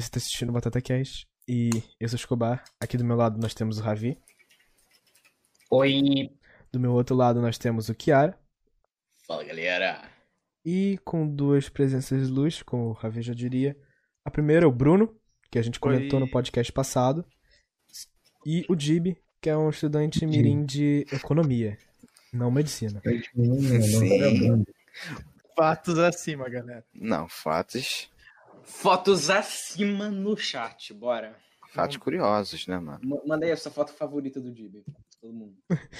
você está assistindo Batata Cash e eu sou o Escobar. Aqui do meu lado nós temos o Ravi. Oi. Do meu outro lado nós temos o Kiara. Fala galera. E com duas presenças de luz, como o Ravi já diria. A primeira é o Bruno, que a gente comentou Oi. no podcast passado. E o Jib, que é um estudante mirim de economia, não medicina. Sim. Fatos acima, galera. Não, fatos. Fotos acima no chat, bora. Fatos curiosos, né, mano? Manda aí a sua foto favorita do Dib. Todo mundo.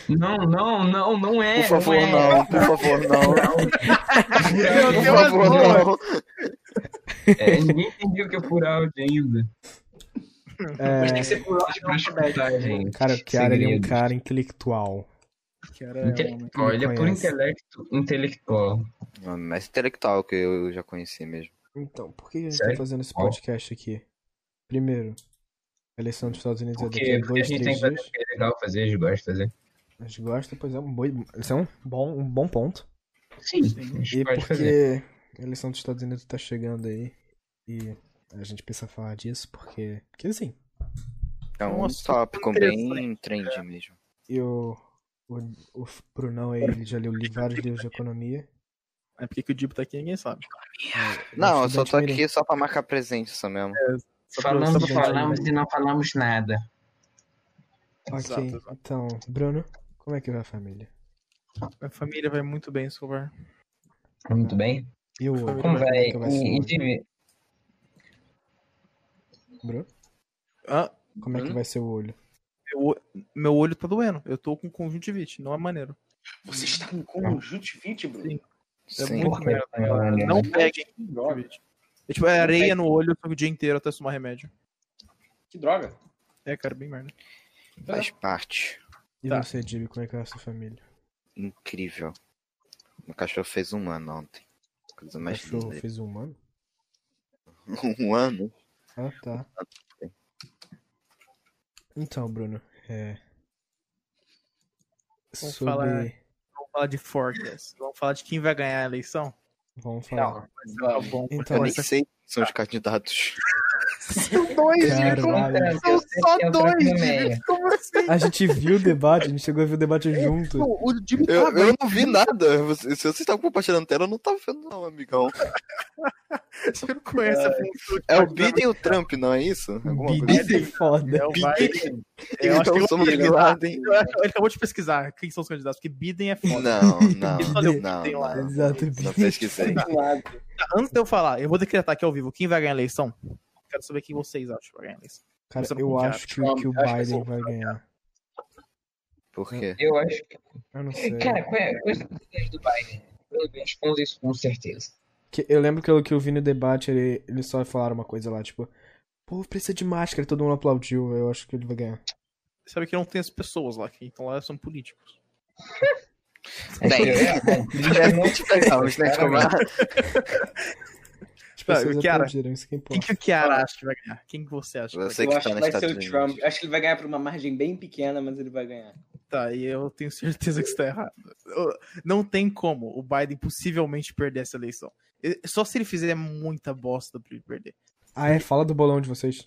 Não, não, não, não é. Por favor, é. não, por favor, não. Eu Por favor, não. É, ninguém entendeu que é por áudio ainda. É, Mas tem que ser por ordem Pra escutar, gente. cara, o Kiara é um cara intelectual. Que era um homem. Intelectual, ele é por intelecto intelectual. Mano, mais intelectual que eu já conheci mesmo. Então, por que a gente Sério? tá fazendo esse podcast aqui? Primeiro, a eleição dos Estados Unidos é daqui Porque, a porque a dois, gente três tem que fazer o que é legal fazer, a gente gosta de fazer. A gente gosta, pois é um bom, isso é um bom, um bom ponto. Sim, a gente E pode fazer. porque a eleição dos Estados Unidos tá chegando aí e a gente precisa falar disso porque, porque assim, É um Nossa, tópico bem trend mesmo. e o, o, o Brunão aí, ele já leu vários livros de economia. É porque que o Dib tá aqui, ninguém sabe. Não, eu só tô aqui só pra marcar presença mesmo. Pra- Falamos, pra- falamos e não falamos nada. Ok, Exato, exato. então, Bruno, como é que vai a família? Minha família vai muito bem, Escobar. Muito bem. E o olho? Como é vai? vai E, e Bruno? Ah, Como é que vai ser o olho? meu, meu olho tá doendo. Eu tô com conjuntivite, não é maneiro. Você está com conjuntivite, Bruno? Sim. É Sim. muito merda. Olha. Não peguem. É tipo, é areia no olho, o dia inteiro até tomar remédio. Que droga. É, cara, bem merda. Faz parte. E Tá. você, Jimmy, como é que vai a sua família? Incrível. Meu cachorro fez um ano ontem. Coisa O mais cachorro fez um ano? Um ano? Ah, tá. Então, Bruno, é. Vamos Sobre. falar- falar de forecast. Vamos falar de quem vai ganhar a eleição? Vamos falar. Tá bom. Então, Eu nem sei quem são os candidatos. Dois, Caralho. São só Eu dois. Como assim? A gente viu o debate, a gente chegou a ver o debate junto. O Jimmy Eu, tá eu não vi nada. Você- Se vocês estavam compartilhando tela, eu não tava vendo, não, amigão. Você não conhece a função É o Biden e o Trump, não é isso? Alguma assim? Biden é foda. É o Biden. Eu acho Então que somos eu acho- ele acabou de pesquisar quem são os candidatos, porque Biden é foda. Não, não, deu não, Biden lá. não. Exato, Não Biden. pesquisei. Tá. Tá, Antes de eu falar, eu vou decretar aqui ao vivo quem vai ganhar a eleição. Quero saber quem vocês acham que vai ganhar a eleição. Cara, eu acho que, que o que Biden o vai ganhar. Por quê? Eu acho que. Eu não sei. Cara, qual é quais são as ideias do Biden? Eu respondo isso com certeza. Que- eu lembro que eu, que eu vi no debate, ele, eles só falaram uma coisa lá, tipo, pô, precisa de máscara, e todo mundo aplaudiu. Eu acho que ele vai ganhar. Sabe que não tem as pessoas lá, que então lá são políticos. Bem, é muito legal, né, Tá, pessoas Kiara, aplaudiram, isso que Quem que o Kiara acha que vai ganhar? Quem que você acha que Eu que acho tá que nos vai ser o Trump. Unidos. Acho que ele vai ganhar por uma margem bem pequena, mas ele vai ganhar. Tá, e eu tenho certeza que isso tá errado. Eu- Não tem como o Biden possivelmente perder essa eleição. Só se ele fizer muita bosta pra ele perder. Ah, é? Fala do bolão de vocês.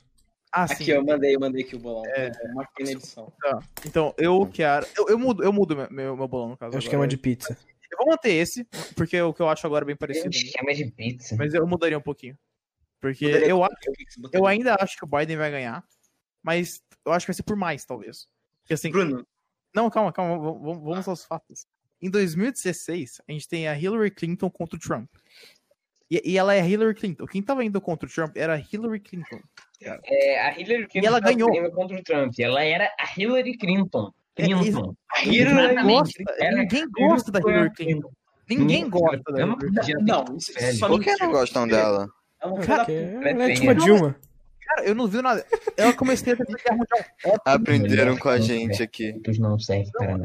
Ah, sim. Aqui, eu mandei, eu mandei aqui o bolão. É. Eu marquei na edição. Tá. Então, eu, Kiara. Eu, eu mudo, eu mudo meu, meu, meu bolão, no caso. É o agora. esquema de pizza. Eu vou manter esse, porque é o que eu acho agora bem Tem um parecido. esquema de pizza. Mas eu mudaria um pouquinho. Porque Mudaria eu, acho, eu ainda acho que o Biden vai ganhar. Mas eu acho que vai ser por mais, talvez. Porque assim. Bruno, Não, calma, calma. Vamos aos fatos. Em 2016, a gente tem a Hillary Clinton contra o Trump. E, e ela é Hillary Clinton. Quem tava indo contra o Trump era a Hillary Clinton. É, a Hillary Clinton E ela ganhou. contra o Trump. Ela era a Hillary Clinton. É, Clinton. a Ninguém Hillary gosta, Era ninguém gosta da Hillary Clinton. Ninguém gosta da não Hillary Clinton. Não, só Por que não gostam dela? É uma Cara, ela é tipo a né? Dilma. Cara, eu não vi nada. Ela comecei a ter guerra mundial. Aprenderam com a gente aqui. Não.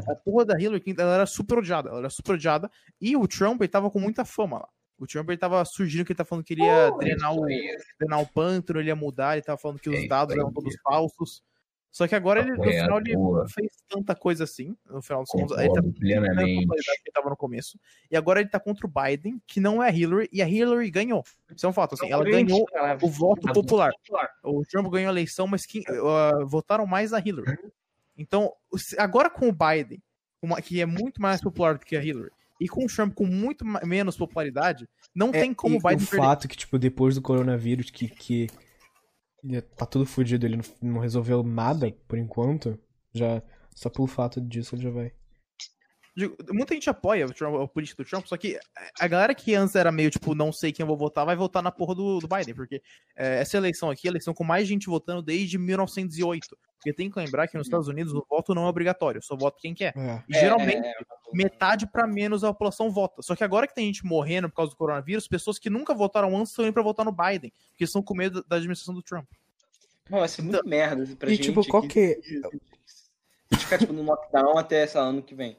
A porra da Hillary Clinton, ela era super odiada. Ela era super odiada. E o Trump, ele tava com muita fama lá. O Trump, ele tava surgindo que ele tava falando que ele ia drenar o, drenar o pântano, ele ia mudar, ele tava falando que os É, dados eram todos falsos. Só que agora ele, no final ele não fez tanta coisa assim. No final dos contos, ele tá plenamente. popularidade que ele tava no começo. E agora ele tá contra o Biden, que não é a Hillary, e a Hillary ganhou. Isso é um fato, assim. Ela ganhou o voto popular. O Trump ganhou a eleição, mas que uh, votaram mais na Hillary. Então, agora com o Biden, uma- que é muito mais popular do que a Hillary, e com o Trump com muito menos popularidade, não É, tem como o Biden o perder. fato que, tipo, depois do coronavírus, que, que tá tudo fudido, ele não, não resolveu nada, por enquanto, já, só pelo fato disso ele já vai. Digo, Muita gente apoia o, Trump, a política do Trump, só que a galera que antes era meio tipo, não sei quem eu vou votar, vai votar na porra do, do Biden, porque é, essa eleição aqui é a eleição com mais gente votando desde 1908. Porque tem que lembrar que nos Estados Unidos o voto não é obrigatório, só vota quem quer. É. E geralmente, É, é, metade pra menos a população vota. Só que agora que tem gente morrendo por causa do coronavírus, pessoas que nunca votaram antes estão indo pra votar no Biden, porque estão com medo da administração do Trump. Mano, vai ser muito merda pra E, gente. tipo, qual que é- A gente ficar, tipo, no lockdown até, lá, ano que vem.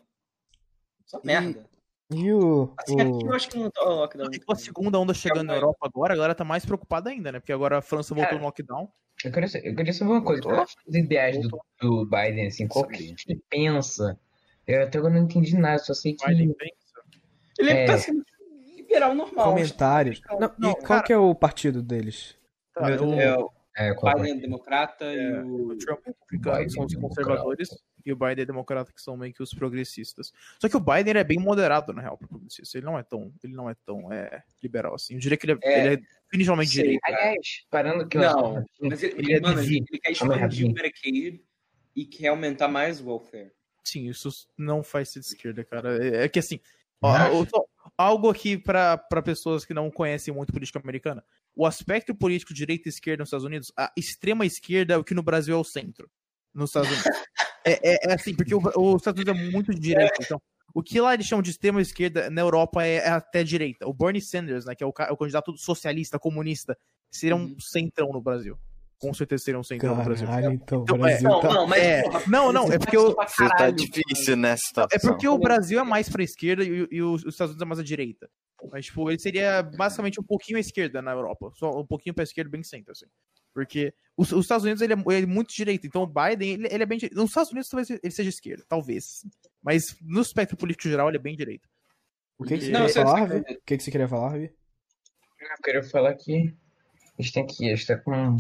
Só merda. E o. Assim, aqui eu acho que não tá o lockdown. Com a segunda onda chegando na Europa agora, a galera tá mais preocupada ainda, né? Porque agora a França voltou Cara, no lockdown. Eu queria, eu queria saber uma coisa. Qual os ideais do, do Biden, assim? Qual que ele pensa? Eu até agora não entendi nada, só sei que. Biden pensa. Ele É. tá sendo liberal normal. Comentários. Não, Não, e qual cara- que é o partido deles? Tá, É, o, é, o É, Biden é democrata e o. o Trump é republicano, são os é conservadores, e o Biden é democrata, que são meio que os progressistas. Só que o Biden é bem moderado, na real, pro progressista. Ele não é tão, ele não é tão é, liberal assim. Eu diria que ele é, É. ele é definitivamente Sei. direito. Aliás, parando que eu Não, Mas ele, ele é mano, ele quer expandir o. Medicaid e quer aumentar mais o welfare. Sim, isso não faz ser de esquerda, cara. É, é que assim, ó, eu tô- algo aqui pra pessoas que não conhecem muito política americana. O aspecto político direita e esquerda nos Estados Unidos, a extrema esquerda é o que no Brasil é o centro. Nos Estados Unidos. é, é- é assim, porque o, os Estados Unidos é muito de direita. Então, o que lá eles chamam de extrema esquerda na Europa é, é até direita. O Bernie Sanders, né, que é o, ca- o candidato socialista, comunista, seria um Uhum. centrão no Brasil. Com certeza seria um centrão no Brasil. Caralho, então, o Então, é, Brasil Não, tá. não, mas. É, porra, não, não, é porque eu, pra Você tá caralho, difícil nessa situação. é porque o Brasil é mais pra esquerda e, e os os Estados Unidos é mais à direita. Mas, tipo, ele seria basicamente um pouquinho à esquerda na Europa. Só um pouquinho pra esquerda, bem centro, assim. Porque os, os Estados Unidos, ele é, ele é muito direita. Então, o Biden, ele, ele é bem direita. Nos Estados Unidos, talvez ele seja esquerda. Talvez. Mas, no espectro político geral, ele é bem direita. O que, que você Não, queria falar. Ravi? O que, que você queria falar, Ravi? Eu queria falar que a gente tem que. A gente tá com.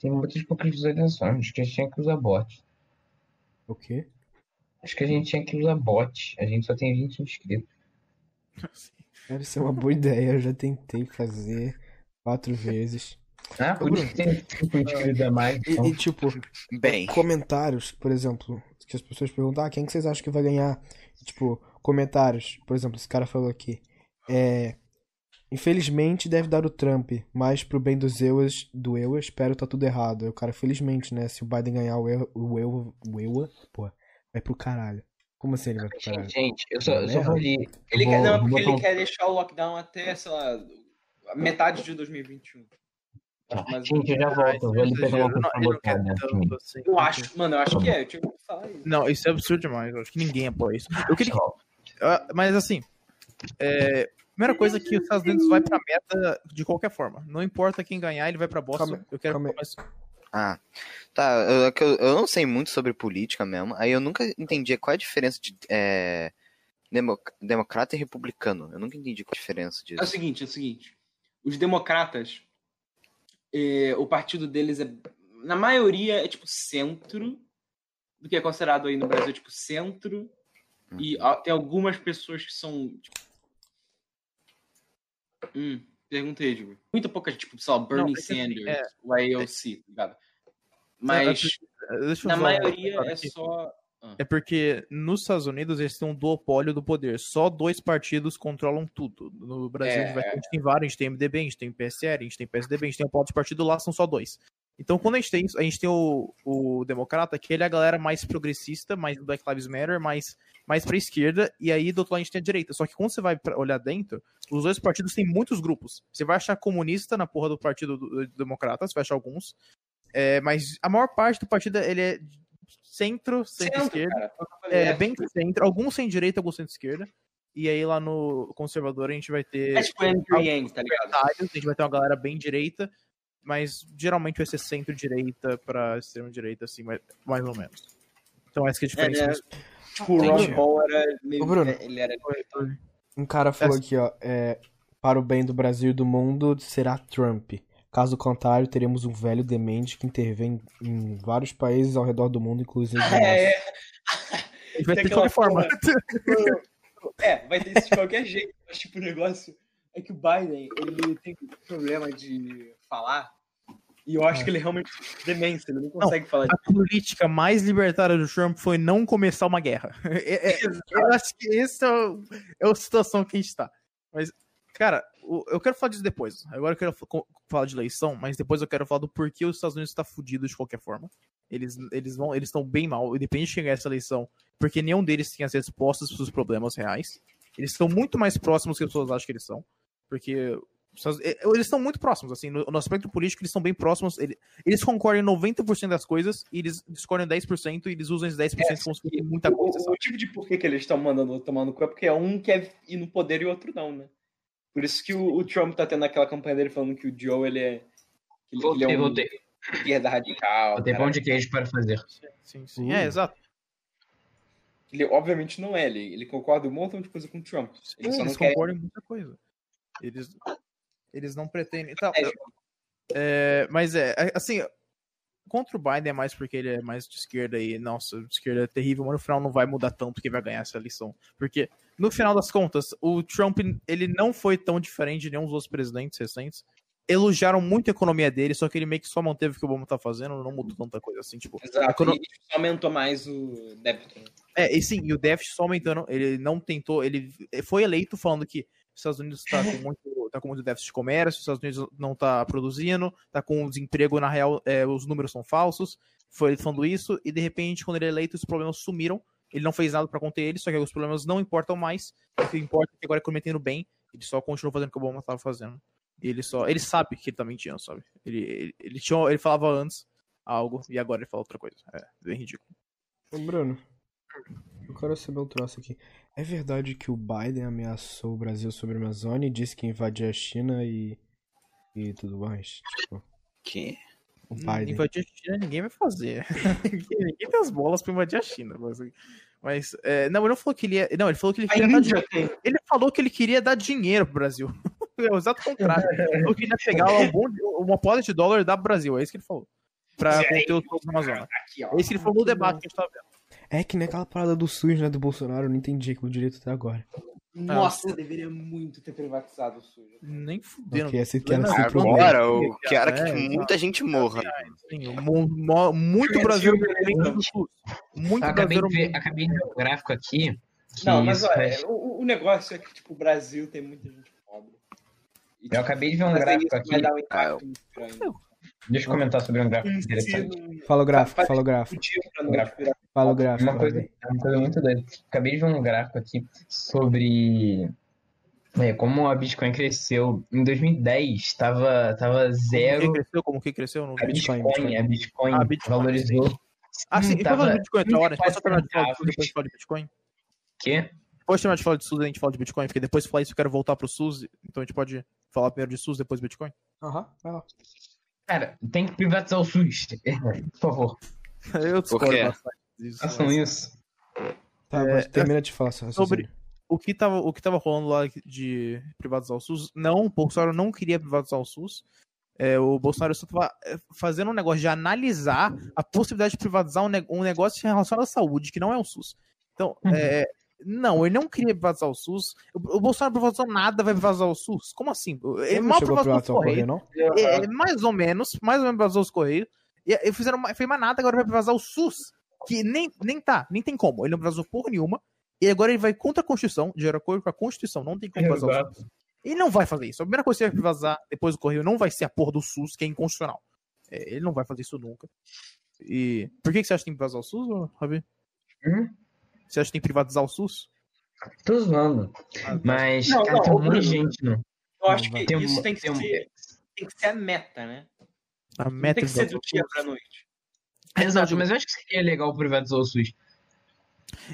Tem muitas poucas visualizações. Acho que a gente tinha que usar bot. O quê? Acho que a gente tinha que usar bot. A gente só tem 20 inscritos. Deve ser uma boa ideia, eu já tentei fazer quatro vezes. Ah, por isso que tem 5 inscritos a mais. E, Então, e, tipo, Bem, comentários, por exemplo, que as pessoas perguntam, ah, quem que vocês acham que vai ganhar? Tipo, comentários, por exemplo, esse cara falou aqui, é, infelizmente deve dar o Trump, mas pro bem dos EUAs, do EUA, espero tá tudo errado. Aí o cara, felizmente, né, se o Biden ganhar o EUA, o EUA, o EUA pô, vai pro caralho. Como assim ele vai pro caralho? gente, gente, eu só, eu só vou ler. Ele eu quer, vou- não, é vou porque ele um- quer deixar o lockdown até, sei lá, metade de 2021. Tá, Mas- Gente, eu já volto. Eu vou ali pegar uma coisa pra botar né, tanto assim. Eu acho, mano, eu acho que é. Eu tinha que falar isso. Não, isso é absurdo demais. Eu acho que ninguém apoia isso. Eu queria Ah, Mas assim, é, primeira coisa é que os Estados Unidos vai pra meta de qualquer forma. Não importa quem ganhar, ele vai pra bosta. Calma- eu quero calma Ah, tá. Eu, é que eu, eu não sei muito sobre política mesmo. Aí eu nunca entendi qual é a diferença de é, demo- democrata e republicano. Eu nunca entendi qual a diferença É o disso. seguinte, é o seguinte. Os democratas, eh, o partido deles é, na maioria, é tipo centro, do que é considerado aí no Brasil, tipo centro. E ó, tem algumas pessoas que são, tipo... Hum, perguntei, Diego. Muito pouca gente, tipo, sei lá, Bernie é que assim, Sanders, é- o AOC, tá ligado? Mas, Deixa eu na só- maioria, é aqui. Só... É porque nos Estados Unidos eles têm um duopólio do poder. Só dois partidos controlam tudo. No Brasil É. a, gente vai ter- a gente tem vários, a gente tem MDB, a gente tem PSL, a gente tem PSDB, a gente tem o polo de partido lá, são só dois. Então quando a gente tem isso, a gente tem o, o democrata, que ele é a galera mais progressista, mais Black Lives Matter, mais, mais pra esquerda, e aí do outro lado a gente tem a direita. Só que quando você vai olhar dentro, os dois partidos têm muitos grupos. Você vai achar comunista na porra do partido do, do democrata, você vai achar alguns. É, mas a maior parte do partido ele é centro, centro-esquerda. falei, É, bem centro, alguns sem direita, alguns centro-esquerda. E aí lá no conservador a gente vai ter É tipo Andrew Yang, tá ligado? a gente vai ter uma galera bem direita. mas geralmente vai ser centro-direita pra extremo-direita, assim, mais, mais ou menos. Então essa que é a diferença. É, né? disso. Tipo, o Ron Paul era meio. Ô, Bruno. Ele era. Um cara falou aqui, ó, é, para o bem do Brasil e do mundo será Trump. Caso contrário, teremos um velho demente que intervém em vários países ao redor do mundo, inclusive nosso. É, A gente vai ter qualquer forma. É, vai ter isso de qualquer jeito. Mas, tipo, o negócio é que o Biden, ele tem problema de falar. E eu acho que ele realmente tem demência, ele não consegue falar. A política mais libertária do Trump foi não começar uma guerra. É- é- eu acho que essa é, o- é a situação que a gente tá. Mas, cara, eu quero falar disso depois. Agora eu quero falar de eleição, mas depois eu quero falar do porquê os Estados Unidos está fudido de qualquer forma. Eles eles vão eles estão bem mal, independente de quem ganhar essa eleição, porque nenhum deles tem as respostas para os problemas reais. Eles estão muito mais próximos que as pessoas acham que eles são, porque eles estão muito próximos, assim, no, no aspecto político eles estão bem próximos. Ele- Eles concordam em 90% das coisas e eles discordam em 10% e eles usam esses 10% como se fosse muita coisa, O, sabe? o tipo de porquê que eles estão mandando o outro tomar no cu é porque um quer ir no poder e o outro não, né? Por isso que o, o Trump tá tendo aquela campanha dele falando que o Joe, ele é. que Ele, Voltei, ele é um voltei. esquerda radical. Cara. pão de queijo para fazer. Sim, sim. É, exato. Ele obviamente não é, ele, ele concorda um montão de coisa com o Trump. Ele Sim, só eles não quer. concordam em muita coisa. Eles, eles não pretendem. Tá, É, é, mas é, é, assim, contra o Biden é mais porque ele é mais de esquerda e, nossa, de esquerda é terrível, mas no final não vai mudar tanto que vai ganhar essa eleição. Porque, no final das contas, o Trump, ele não foi tão diferente de nenhum dos outros presidentes recentes. Elogiaram muito a economia dele, só que ele meio que só manteve o que o Obama tá fazendo, não mudou tanta coisa assim, tipo. Exato, aumentou mais o débito. É, e sim, e o déficit só aumentando, ele não tentou, ele foi eleito falando que os Estados Unidos tá com muito, tá com muito déficit de comércio, os Estados Unidos não tá produzindo, tá com desemprego, na real, é, os números são falsos, foi ele falando isso, e de repente, quando ele é eleito, os problemas sumiram, ele não fez nada pra conter eles, só que os problemas não importam mais, o que importa é que agora a economia tá bem, ele só continuou fazendo o que o Obama tava fazendo. E ele só, ele sabe que ele tá mentindo, sabe? Ele, ele, ele, tinha, ele falava antes algo, e agora ele fala outra coisa. É, bem ridículo. Ô, Bruno, eu quero saber um troço aqui. É verdade que o Biden ameaçou o Brasil sobre a Amazônia e disse que ia invadir a China e. e tudo mais? Tipo, Que? o Biden. Invadir a China ninguém vai fazer. ninguém tem as bolas pra invadir a China. Mas, mas, é, não, ele não falou que ele ia. Não, ele falou que ele queria dar dinheiro. tem. Ele falou que ele queria dar dinheiro pro Brasil. é o exato contrário. Ele falou que ele ia pegar um bom, uma poda de dólar e dar pro Brasil. É isso que ele falou. Pra conter os povos na Amazônia. Aqui, ó. É isso que ele falou no debate que a gente tava vendo. É que nem aquela parada do SUS, né? Do Bolsonaro, eu não entendi aquilo direito até agora. Nossa, deveria muito ter privatizado o sujo. Nem fuderam. Porque esse que era Não, sem agora- eu quero que É, muita gente morra. Sim, mu- mu- muito brasileiro SUS. Muito Eu acabei brasileiro. de, ver, acabei de ver um gráfico aqui. Não, mas olha, faz- o, o negócio é que, tipo, o Brasil tem muita gente pobre. E, Eu tipo, acabei de ver um fazer gráfico isso aqui. Vai dar um impacto muito grande. Deixa eu comentar sobre um gráfico interessante. Fala o gráfico, fala o gráfico. Fala o gráfico. Uma coisa, é uma coisa muito doida. Acabei de ver um gráfico aqui sobre é, como a Bitcoin cresceu. Em 2010, estava tava Como que zero. cresceu? Como que cresceu? Não A. Bitcoin, Bitcoin, a Bitcoin, Ah, Bitcoin, valorizou. Ah, sim, e falando tava de Bitcoin outra hora, a gente pode só terminar de falar depois de falar de Bitcoin? Que? Pode terminar de falar de SUS e a gente fala de Bitcoin, porque depois de falar isso eu quero voltar pro SUS, então a gente pode falar primeiro de SUS, depois Bitcoin? Aham, vai lá. Cara, tem que privatizar o SUS. Por favor, Eu discordo bastante disso. façam mas isso. Tá, mas termina de falar sobre-. O que, tava, o que tava rolando lá de privatizar o SUS, não, o Bolsonaro não queria privatizar o SUS. É, o Bolsonaro só tava é, fazendo um negócio de analisar a possibilidade de privatizar um, ne- um negócio relacionado à saúde, que não é o SUS. Então, Uhum. é, não, ele não queria privatizar o SUS. O, Bolsonaro privatizou nada, vai privatizar o SUS? Como assim? Ele Ele mal chegou a privatizou o privatizar o Correio. não? É, mais ou menos, mais ou menos privatizou os Correios. E, e fizeram, ma- fez mais nada, agora vai privatizar o SUS. Que nem, nem tá, nem tem como. Ele não privatizou porra nenhuma. E agora ele vai contra a Constituição, de acordo com a Constituição, não tem como privatizar o SUS. Ele não vai fazer isso. A primeira coisa que ele vai privatizar depois do Correio não vai ser a porra do SUS, que é inconstitucional. É, ele não vai fazer isso nunca. E por que, que você acha que tem que privatizar o SUS, Rabi? Hum? Você acha que tem que privatizar o SUS? Tô zoando. Mas, Não, cara, não, tem um monte de gente, não. Eu acho que Tem um- isso tem que, tem um- ser, tem que ser a meta, né? A meta tem que ser do o dia pra noite. Exato, mas eu acho que seria legal privatizar o SUS.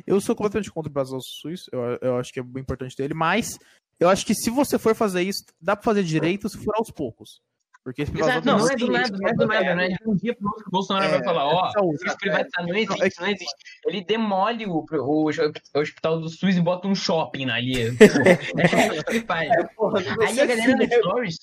Eu sou completamente contra o privatizar o SUS. Eu, eu acho que é bem importante dele, mas eu acho que se você for fazer isso, dá pra fazer direito se for aos poucos. Porque esse Exato, vazou- não, é do sim, nada, não é do nada, né? De um dia pro outro que o Bolsonaro É, vai falar, ó, é saúde, SUS privatizado não existe, Não, é que- não existe. Ele demole o, o, o hospital do SUS e bota um shopping ali. é isso faz. Aí a galera nos stories,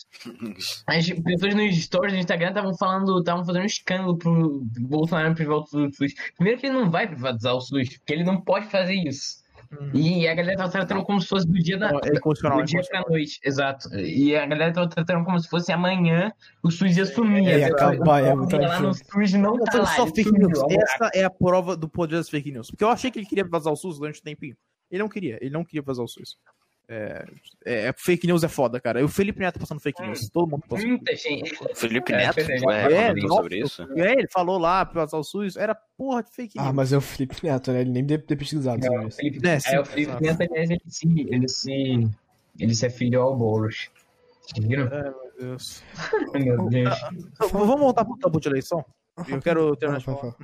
as pessoas nos stories do Instagram estavam falando, estavam fazendo um escândalo pro Bolsonaro privatizar o SUS. Primeiro que ele não vai privatizar o SUS, porque ele não pode fazer isso. Uhum. E a galera tava tratando como se fosse do dia da, é do dia pra noite, exato. E a galera tava tratando como se fosse amanhã o SUS ia sumir. É, ia acabar, o é povo muito ia lá no. SUS não tá lá. só fake news. ó, Essa é a prova do poder das fake news. Porque eu achei que ele queria vazar o SUS durante um tempinho. Ele não queria, ele não queria vazar o SUS. É, é, fake news é foda, cara. E o Felipe Neto passando fake news. Todo mundo passou. Muita gente. Felipe É, Neto pois é, é, nossa, sobre isso? Aí, ele falou lá pra vazar o SUS, era porra de fake news. Ah, mas é o Felipe Neto, né? Ele nem deve ter pesquisado sobre É, o isso. Felipe, É, é, sim, o Felipe. Neto, aliás, ele se, ele se, ele se afiliou ao Boulos. Viram? Meu Deus. Meu Deus. Então, vamos voltar pro tabu de eleição? Eu quero terminar Ah, de falar.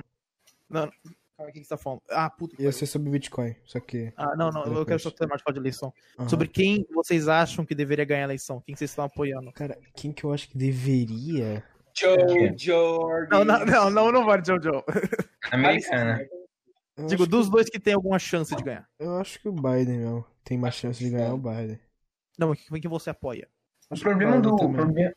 vai. Calma, o que você tá falando? Ah, puta que Ia ser sobre Bitcoin, só que. Ah, não, não, eu quero só de falar de eleição. Aham. Sobre quem vocês acham que deveria ganhar a eleição? Quem vocês estão apoiando? Cara, quem que eu acho que deveria? Joe Jordan. Não, não, não, não, não vai, Jojo. Americana. Eu Digo, acho, dos dois que tem alguma chance de ganhar. eu acho que o Biden, meu. Tem mais chance de ganhar o Biden. Não, quem que você apoia? O problema Biden do. também. Problema,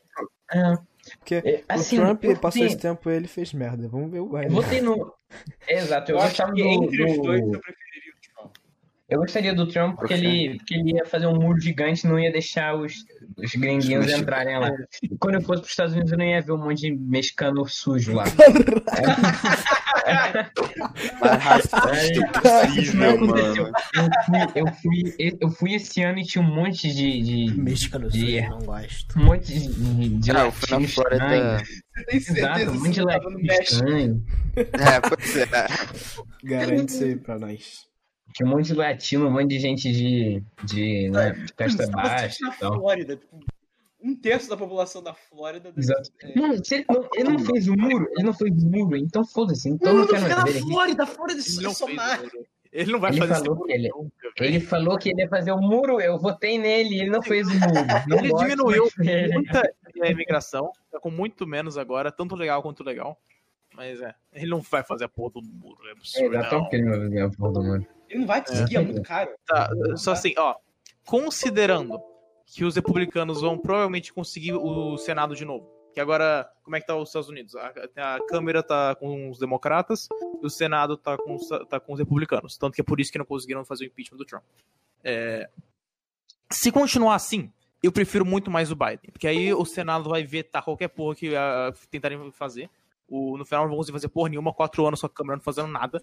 é, Porque é, assim, o Trump eu passou votei- esse tempo e ele fez merda. Vamos ver o Eu Biden. votei no. Exato, eu, Eu acho que do, entre os do- dois eu Trump. Eu gostaria do Trump porque ele, porque ele ia fazer um muro gigante e não ia deixar os, os gringuinhos Os entrarem lá. E quando eu fosse para os Estados Unidos, eu não ia ver um monte de mexicano sujo lá. Não. Eu fui, eu, fui, esse ano e tinha um monte de. de Mexicano Yeah. não gosto. um monte de. de Ah, eu fui na Flórida. Exato, um monte de latino estranho. É, pois é. Garante isso aí pra nós. Tinha um monte de latino, um monte de gente de. de, né, de casta Você baixa na e tal. Flórida. tipo, Um terço da população da Flórida. Exato. é, Não, ele, não, ele não fez o muro, ele não fez o muro, então foda-se. Então Não, não quero fica mais na ver ele. Flórida. Flórida Ele é não Ele não vai Ele fazer falou que ele- nunca. Ele falou que ele ia fazer o muro, eu votei nele, ele não fez o muro. Não Ele gosto, diminuiu ele- muita a imigração, tá com muito menos agora, tanto legal quanto legal. Mas é, ele não vai fazer a porra do muro, é É, absurdo. já não. tão querendo fazer a porra do muro. Ele não vai conseguir, é, muito caro. Tá, só assim, ó, considerando que os republicanos vão provavelmente conseguir o Senado de novo, que agora, como é que tá os Estados Unidos? A, a Câmara tá com os democratas e o Senado tá com, os- tá com os republicanos, tanto que é por isso que não conseguiram fazer o impeachment do Trump. É, se continuar assim, eu prefiro muito mais o Biden, porque aí o Senado vai vetar qualquer porra que ah, tentarem fazer. O, no final não vão conseguir fazer porra nenhuma, quatro anos só a Câmara não fazendo nada.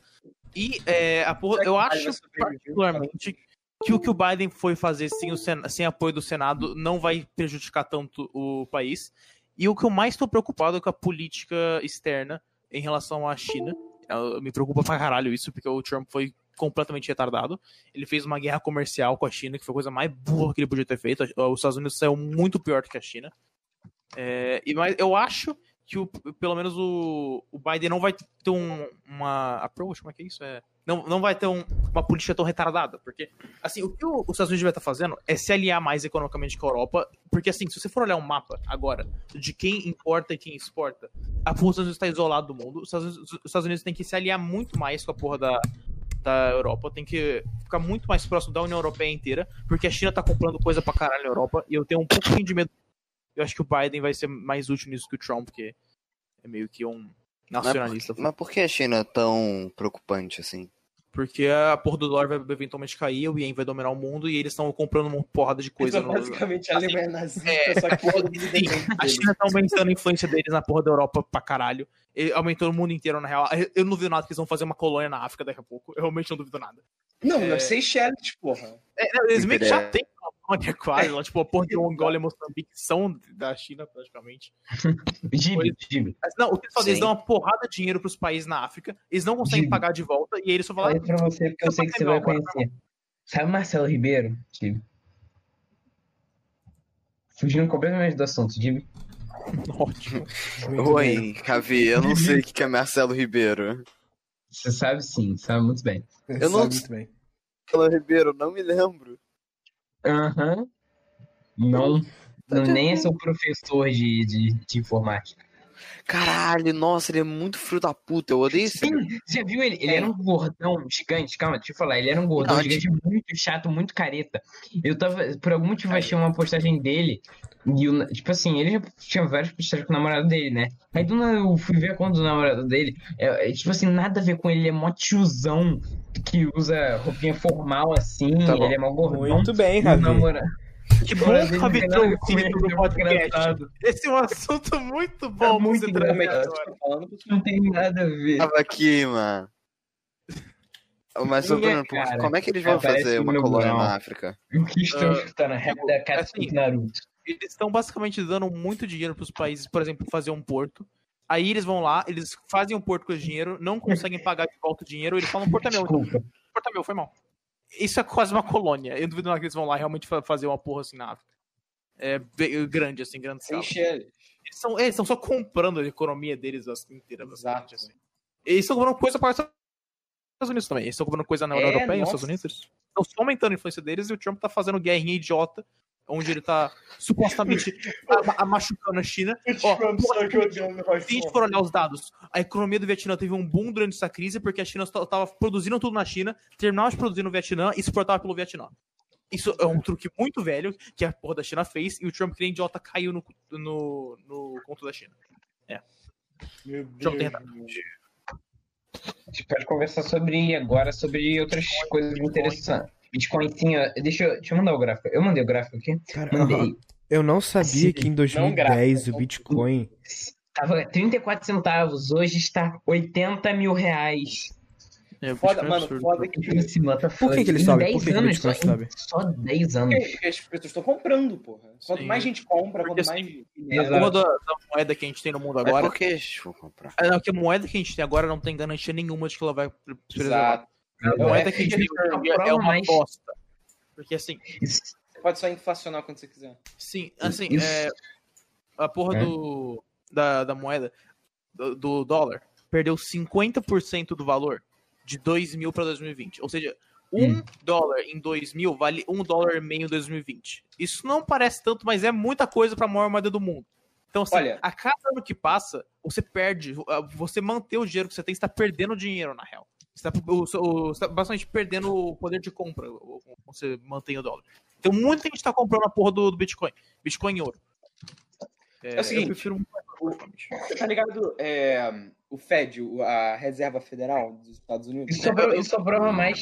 E é, a porra, eu acho particularmente que o que o Biden foi fazer sem, o Sen- sem apoio do Senado não vai prejudicar tanto o país. E o que eu mais estou preocupado é com a política externa em relação à China. Eu- Me preocupa pra caralho isso, porque o Trump foi completamente retardado. Ele fez uma guerra comercial com a China, que foi a coisa mais burra que ele podia ter feito. Os Estados Unidos saiu muito pior do que a China. É, e mas eu acho que o- pelo menos o, o Biden não vai ter um, uma approach, como é que é isso? É, não, não vai ter um- uma política tão retardada, porque assim, o que os Estados Unidos vai estar fazendo é se aliar mais economicamente com a Europa, porque assim, se você for olhar um mapa agora de quem importa e quem exporta, a porra dos Estados Unidos está isolado do mundo, os Estados Unidos, os Estados Unidos têm que se aliar muito mais com a porra da, da Europa, tem que ficar muito mais próximo da União Europeia inteira, porque a China tá comprando coisa pra caralho na Europa, e eu tenho um pouquinho de medo. Eu acho que o Biden vai ser mais útil nisso que o Trump, porque é meio que um nacionalista. Mas por que a China é tão preocupante assim? Porque a porra do dólar vai eventualmente cair, o Ien vai dominar o mundo e eles estão comprando uma porrada de coisa. No... basicamente a Alemanha nazista, é, só que a China tá aumentando a influência deles na porra da Europa pra caralho. E aumentou o mundo inteiro, na real. Eu- não duvido nada que eles vão fazer uma colônia na África daqui a pouco. Eu realmente não duvido nada. Não, É. é Seychelles, porra. É, não, eles meio que já É. têm uma colônia quase. lá, Tipo, a porra de Angola e Moçambique são da China, praticamente. Gibi, Gibi. Mas não, o que eles fazem? Eles Sim. dão uma porrada de dinheiro pros países na África, eles não conseguem Gibi. pagar de volta, e aí eles só falam, Falei pra você porque eu sei que você vai conhecer. Sabe Marcelo Ribeiro, Gibi? Fugindo completamente do assunto, Gibi. ótimo. Muito bem. Oi, Cavi, eu não sei o que é Marcelo Ribeiro. Você sabe sim, sabe muito bem. Você Eu não-. Marcelo Ribeiro, não me lembro. Aham. Não. Não, nem é seu professor de, de, de informática. Caralho, nossa, ele é muito filho da puta. Eu odeio esse. Sim, você já viu ele? Ele era um gordão gigante. Calma, deixa eu falar. Ele era um gordão Não, gigante muito chato, muito careta. Eu tava, por algum motivo, achei uma postagem dele. E, o- tipo assim, ele já tinha várias postagens com o namorado dele, né? Aí do nada eu fui ver a conta do namorado dele. É, é, tipo assim, nada a ver com ele. Ele é mó tiozão que usa roupinha formal assim. Tá ele é mó gordão. Muito bem, Ravi. namorado. Que bom que o Ravi não tem nada a ver trouxe com isso é muito podcast. Esse é um assunto muito bom pra muito engraçado. Não tem nada a ver. Tava aqui, mano. Mas, Ninguém, Bruno, como é que eles vão Aparece fazer uma no colônia na África? O que estão Ah, escutando? A rap da Katsuki assim, Naruto. Eles estão basicamente dando muito dinheiro pros países, por exemplo, fazer um porto. Aí eles vão lá, eles fazem um porto com esse dinheiro, não conseguem pagar de volta o dinheiro, eles falam, porto é meu. Desculpa. Porto é meu, foi mal. Isso é quase uma colônia. Eu duvido que eles vão lá realmente fa- fazer uma porra assim na África. É grande, assim, grande escala. Eles estão eles estão só comprando a economia deles assim, inteira. Exato. Assim. Eles estão comprando coisa para os Estados Unidos também. Eles estão comprando coisa na É, União Europeia, nos. Estados Unidos. Eles estão só aumentando a influência deles e o Trump tá fazendo guerrinha idiota, onde ele tá supostamente a- a- machucando a China. Ó, se a gente for olhar os dados, a economia do Vietnã teve um boom durante essa crise porque a China estava produzindo tudo na China, terminava de produzir no Vietnã e exportava pelo Vietnã. Isso é um truque muito velho que a porra da China fez e o Trump, que nem idiota, caiu no, no, no conto da China. Meu Trump tem A gente pode conversar sobre agora sobre outras coisas interessantes. Bitcoin, sim, ó, deixa eu, deixa eu mandar o gráfico. Eu mandei o gráfico aqui? Cara, Mandei. eu não sabia Sim, que em não 2010 gráfico. o Bitcoin. Tava 34 centavos, hoje está 80 mil reais. É, Foda, é mano, absurdo. foda que. Assim, Por que que ele sobe? 10 Por que que o anos, Bitcoin só, sobe? Só 10 anos. Porque as pessoas estão comprando, porra. Quanto Sim. mais gente compra, Porque quanto mais. assim, Exato. Uma da, da moeda que a gente tem no mundo agora. por que eles vão comprar? É, não, que a moeda que a gente tem agora não tem garantia nenhuma de que ela vai pre- preservar. Exato. A moeda que a gente tem Isso hoje em dia é uma mais- bosta. Porque assim, Você pode só inflacionar quando você quiser. sim, assim, Isso- é, a porra É. do, da, da moeda, do, do dólar, perdeu 50% do valor de 2000 para 2020. Ou seja, um Hum. dólar em 2000 vale um dólar e meio em 2020. Isso não parece tanto, mas é muita coisa para a maior moeda do mundo. Então, assim, Olha- a cada ano que passa, você perde. Você manter o dinheiro que você tem, você está perdendo dinheiro, na real. Você está bastante perdendo o poder de compra. o- o- Você mantém o dólar. Então, muita gente está comprando a porra do, do Bitcoin. Bitcoin em ouro. É o seguinte, eu prefiro. Você tá ligado? É, o Fed, o- a Reserva Federal dos Estados Unidos. Isso só, prova, isso só prova mais.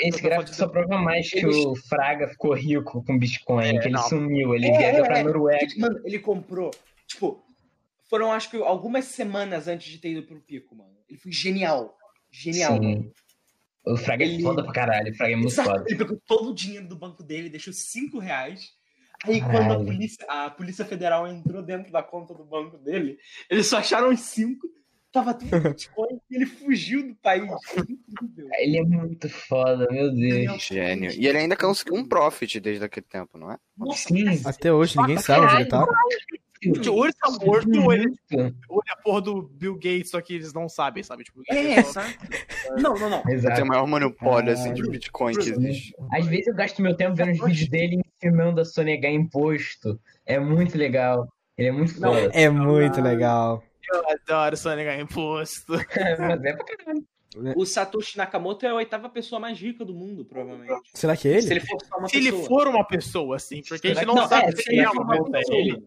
Esse gráfico só prova mais que o Fraga ficou rico com Bitcoin, É, que ele não. sumiu, ele É, viajou é, pra é. Noruega. Mano, ele comprou. Tipo, foram acho que algumas semanas antes de ter ido pro pico, mano. Ele foi genial. Genial. Sim. O Fraga é Ele- foda pra caralho, o Fraga é muito Exato. foda. Ele pegou todo o dinheiro do banco dele, deixou 5 reais. Aí quando a Caralho. polícia, a polícia federal entrou dentro da conta do banco dele, eles só acharam os 5. Tava tudo Bitcoin e ele fugiu do país. Incrível. Ele é muito foda, meu Deus. Gênio. E ele ainda conseguiu um profit desde aquele tempo, não é? Sim. Até hoje ninguém sabe onde ele tá. Gente, ou ele tá morto, ou ele, ou ele é a porra do Bill Gates, só que eles não sabem, sabe? Tipo, É, sabe? Não, não, não. Tem Exato. o maior monopólio assim, de. Bitcoin que existe. Às vezes eu gasto meu tempo vendo os vídeos dele ensinando a sonegar imposto. É muito legal. Ele é muito Não, foda. É muito legal. eu adoro sonegar imposto. Mas é pra caralho. O Satoshi Nakamoto é a oitava pessoa mais rica do mundo, provavelmente. Será que é Se ele? ele for só uma Se ele pessoa. for uma pessoa, assim, porque a gente Será não, sabe é, se ele ele é uma pessoa.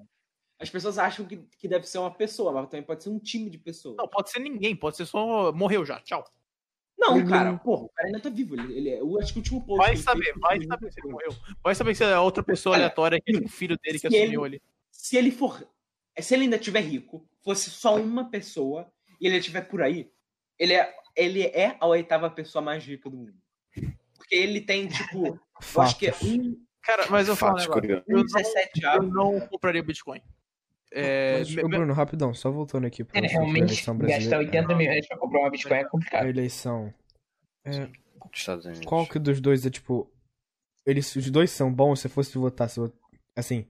As pessoas acham que, que deve ser uma pessoa, mas também pode ser um time de pessoas. Não, pode ser ninguém, pode ser só. Morreu já, tchau. Não, cara, porra, o cara ainda tá vivo. Ele, ele é, eu acho que o último post. Vai saber, fez vai saber se ele morreu. Vai saber se é outra pessoa Olha, aleatória que é o filho dele que assumiu ele- ali. Se ele for. Se ele ainda tiver rico, fosse só uma pessoa e ele estiver por aí, ele é, ele é a oitava pessoa mais rica do mundo. Porque ele tem, tipo, eu acho que é um, Cara, mas eu falo um Eu 17 Eu não compraria Bitcoin. É, Mas, Bruno, rapidão, só voltando aqui pra É, realmente, gastar brasileira. 80 mil reais pra comprar uma Bitcoin é A complicado. eleição. É, Dos Estados Unidos. qual que dos dois é tipo. Eles, os dois são bons se fosse votar. Se, assim,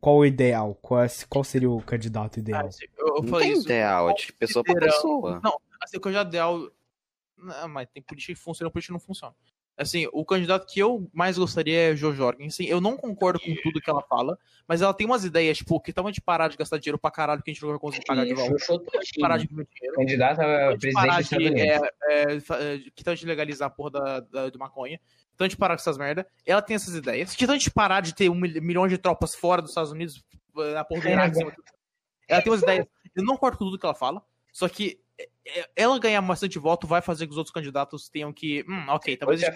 qual o ideal? Qual, é- qual seria o candidato ideal? Ah, assim, eu, eu Não falei tem isso. ideal, é de pessoa pra pessoa. Não, assim, o que eu já ideal. Não, mas tem política que funciona, política que não funciona. Assim, o candidato que eu mais gostaria é Jo Jorgen. Assim, eu não concordo com tudo que ela fala, mas ela tem umas ideias, tipo, que a gente parar de gastar dinheiro pra caralho que a gente não vai conseguir pagar de volta. Parar de dinheiro. Candidato a parar presidente de, é, é, é, que tal a gente legalizar a porra da, da, do maconha. Então a gente parar com essas merda. Ela tem essas ideias. Que tal a gente parar de ter um mil- milhão de tropas fora dos Estados Unidos, eh, na porra do Iraque. Ela tem umas ideias. Eu não concordo com tudo que ela fala, só que é, é, ela ganhar bastante voto vai fazer que os outros candidatos tenham que. Hum, ok, talvez Você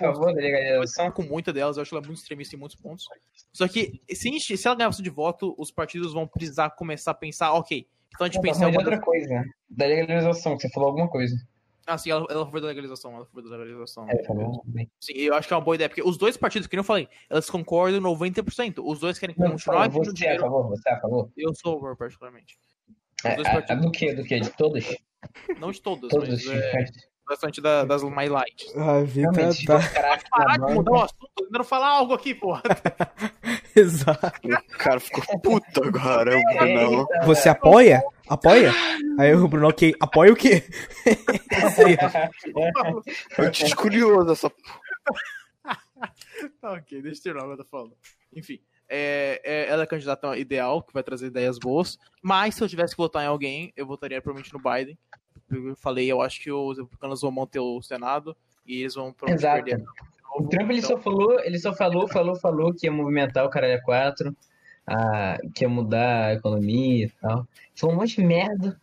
é a com muita delas, eu acho ela muito extremista em muitos pontos. Só que, se, se ela ganhar bastante voto, os partidos vão precisar começar a pensar, ok, então a gente Não, pensa em mas outra coisa. Da legalização, que você falou alguma coisa. Ah, sim, ela, ela foi da legalização, ela foi da legalização. É, falou bem. Sim, eu acho que é uma boa ideia, porque os dois partidos, que nem eu falei, elas concordam 90%. Os dois querem Não, continuar ganhando você é a favor? Você é a favor? Eu sou a favor, particularmente. É, do que? Do que? De todas? Não de todas, Todas mas as é, bastante da- das mais light. A Vita Realmente, tá. caraca, Parar de mudar o assunto, tentando falar algo aqui, porra. Exato. O cara ficou puto agora, o Brunão. Eita, Você apoia? Apoia? Aí o Bruno, ok. Apoia o quê? Eu te curioso essa Tá, ok, deixa eu terminar o que eu tô falando. Enfim, é, é- ela é a candidata ideal, que vai trazer ideias boas. Mas se eu tivesse que votar em alguém, eu votaria provavelmente no Biden. Eu falei, eu acho que os republicanos vão manter o Senado e eles vão provavelmente Exato. perder. O Trump ele só falou, ele só falou, falou, falou que ia movimentar o caralho a 4, a, que ia mudar a economia e tal. Falou um monte de merda.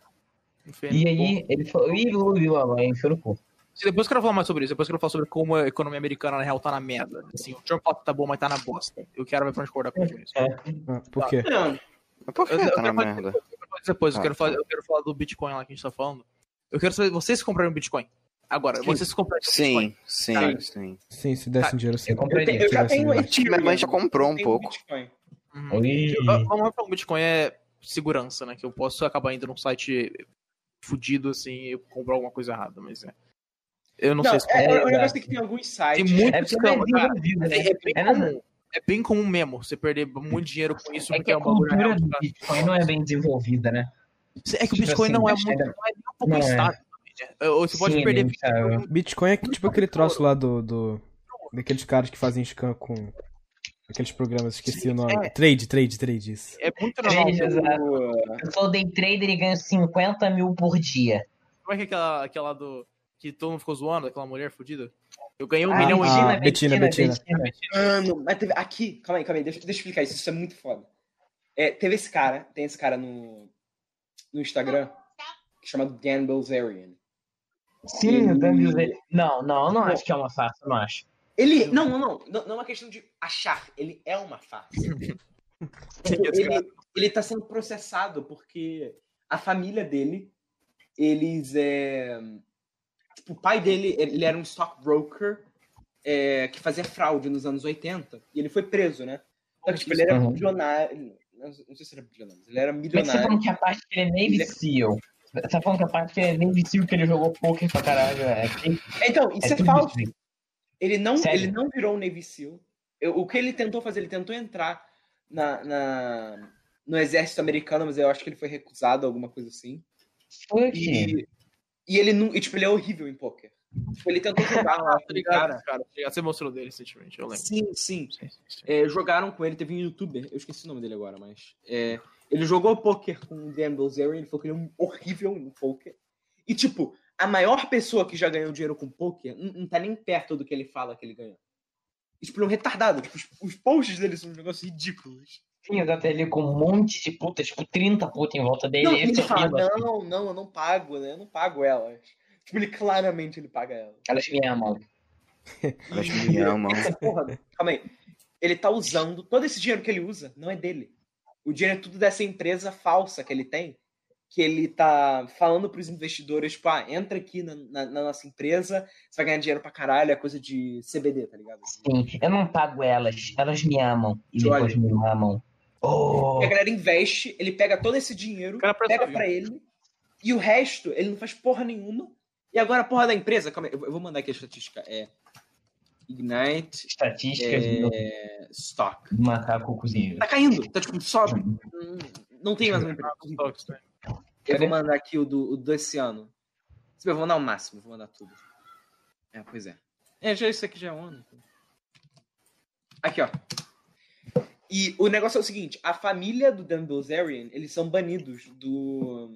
E aí ele falou, ih, Lula, aí enfiou no cu. Depois eu quero falar mais sobre isso. Depois eu quero falar sobre como a economia americana, na real, tá na merda. Assim, o Trump fala que tá bom, mas tá na bosta. Eu quero ver pra onde concordar com isso. Ah, por quê? Não, por que Eu- eu tá na merda? eu quero falar Depois, eu, Ah, quero falar, eu quero falar do Bitcoin lá que a gente tá falando. Eu quero saber, vocês compraram Bitcoin? Agora, Sim. vocês compraram Bitcoin? Sim, sim, Cara, sim. Sim, se desse um dinheiro sim. Eu eu, compraria. te- eu já tenho. Mas- mas já comprou um eu pouco. Bitcoin. Uhum. Eu- Vamos falar, o Bitcoin é segurança, né? Que eu posso acabar indo num site fudido assim e comprar alguma coisa errada, mas é. Eu não, Não, sei se é, É, é, o negócio é que tem alguns tem sites. muito É porque não é escama, cara. desenvolvido, né? É, é bem É, comum. É bem comum mesmo você perder muito dinheiro com isso, É porque que é a cultura do Bitcoin não é bem desenvolvida, né? É que o Tipo Bitcoin assim, não é muito, que não é nem um pouco é. estável. né? Você pode Sim, perder é estável. Bitcoin é tipo aquele troço lá do. do daqueles caras que fazem scan com. Aqueles programas, esqueci o nome. é. Trade, trade, trade, isso. É muito normal. Trade, exato. Eu sou day trader e ganho 50 mil por dia. Como é que é aquela, aquela do. Que todo mundo ficou zoando, aquela mulher fodida? Eu ganhei um Ah, milhão ah, e. Betina, Betina. Mano, mas teve. Aqui, calma aí, calma aí, deixa, deixa eu explicar isso, isso é muito foda. É, teve esse cara, tem esse cara no, no Instagram, chamado Dan Bilzerian. Sim, o Dan Bilzerian. Não, não, eu não acho que é uma farsa, eu não acho. Ele. Não, não, não, não. É uma questão de achar, ele é uma farsa. Tipo, ele, ele tá sendo processado porque a família dele, eles é. Tipo, o pai dele, ele era um stockbroker é, que fazia fraude nos anos 80 e ele foi preso, né? Que, tipo, ele era Uhum. bilionário. Não sei se era bilionário, mas ele era Mas você milionário. falando que a parte que ele é Navy SEAL. Você tá falando que a parte que ele é Navy SEAL que ele jogou poker pra caralho. É, fake? Então, isso é é, falso. Ele não, Sério? ele não virou um Navy SEAL. Eu- o que ele tentou fazer? Ele tentou entrar na, na- no exército americano, mas eu acho que ele foi recusado, alguma coisa assim. Foi. E, e ele não. E, tipo, ele é horrível em poker. Tipo, ele tentou jogar lá com Tá ligado, cara. cara? tá ligado? Você mostrou dele recentemente, eu lembro. Sim, sim. Sim, sim. É, jogaram com ele, teve um youtuber, eu esqueci o nome dele agora, mas. é, ele jogou poker com o Dan Bilzerian, ele falou que ele é um horrível no poker. E, tipo, a maior pessoa que já ganhou dinheiro com poker não, não tá nem perto do que ele fala que ele ganhou. E, tipo, ele é um retardado. Tipo, os, os posts dele são um negócio ridículos. Sim, exato. Ele com um monte de puta, tipo 30 puta em volta dele. Não, ele é fala, da- não, não, eu não pago, né? Eu não pago elas. Tipo, ele claramente ele paga elas. Elas me amam. Elas me amam. Porra, calma aí. Ele tá usando, todo esse dinheiro que ele usa não é dele. O dinheiro é tudo dessa empresa falsa que ele tem, que ele tá falando pros investidores, tipo, ah, entra aqui na, na- na nossa empresa, você vai ganhar dinheiro pra caralho, é coisa de CBD, tá ligado? Sim, eu não pago elas. Elas me amam. E Olha. depois me amam. Oh, E a galera investe, ele pega todo esse dinheiro, presta pega pra ele, e o resto ele não faz porra nenhuma. E agora a porra da empresa, calma aí, eu vou mandar aqui a estatística, é Ignite estatísticas do, é, Stock. do macaco cozinheiro. Tá caindo, tá tipo, só. hum, Não tem mais uma empresa. Né? Eu vou mandar aqui o, do, o desse ano. Eu vou mandar o máximo, vou mandar tudo. É, pois é. É, já isso aqui já é ONU. Aqui, ó. E o negócio é o seguinte, a família do Dan Bilzerian, eles são banidos do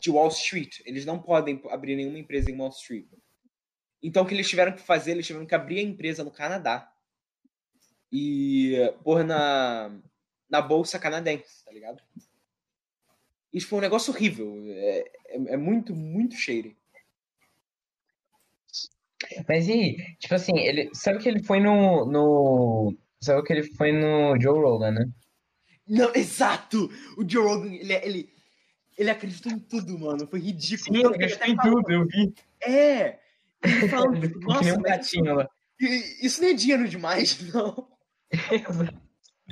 de Wall Street. Eles não podem abrir nenhuma empresa em Wall Street. Então o que eles tiveram que fazer, eles tiveram que abrir a empresa no Canadá. E pôr na na bolsa canadense, tá ligado? Isso foi um negócio horrível. É, é, é muito, muito cheiro. Mas e, tipo assim, ele. Sabe que ele foi no. no sabe que ele foi no Joe Rogan, né? Não, exato! O Joe Rogan, ele, ele, ele acreditou em tudo, mano. Foi ridículo. Sim, ele acreditou em tudo, eu vi. É! Ele que nem um nossa, gatinho lá. mas isso não é dinheiro demais, não.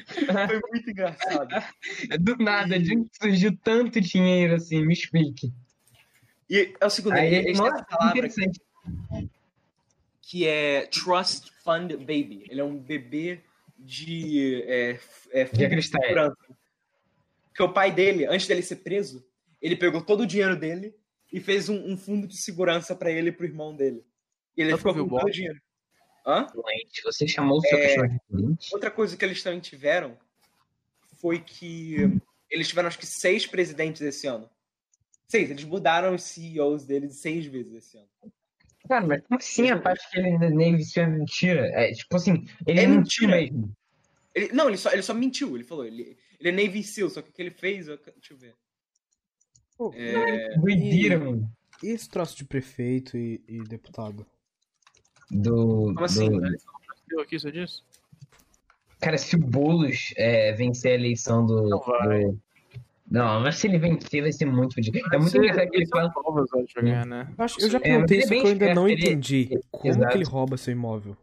Foi muito engraçado. Do nada, de onde surgiu tanto dinheiro assim? Me explique. E é o segundo, Aí, ele, tem nossa, essa palavra que é Trust Fund Baby. Ele é um bebê de, é, é, fundo De cristais. segurança. Porque o pai dele, antes dele ser preso, ele pegou todo o dinheiro dele e fez um, um fundo de segurança pra ele e pro irmão dele. E ele Sabe ficou com todo o dinheiro. Hã? Doente. Você chamou o seu É. cachorro de doente? Outra coisa que eles também tiveram foi que eles tiveram acho que seis presidentes esse ano. Seis, eles mudaram os CEOs deles seis vezes esse ano. Cara, mas como assim a parte que ele nele isso é mentira? É tipo assim, ele É mentiu mentira. mesmo. Ele, não, ele só, ele só mentiu, ele falou. Ele, ele é Navy SEAL, só que o que ele fez. eu- Deixa eu ver. Pô, É, Doideira, E- mano. E esse troço de prefeito e, e deputado? Do, Como assim? do- Viu aqui, você disse? Cara, se o Boulos é, vencer a eleição do. Não vai. do- Não, mas se ele vencer, vai ser muito fodido. É muito engraçado que ele fala. Novas, eu acho, ganhar, né? Eu, acho- eu já É, perguntei mas isso é que eu ainda não ele- entendi. Como Exato. que ele rouba seu imóvel?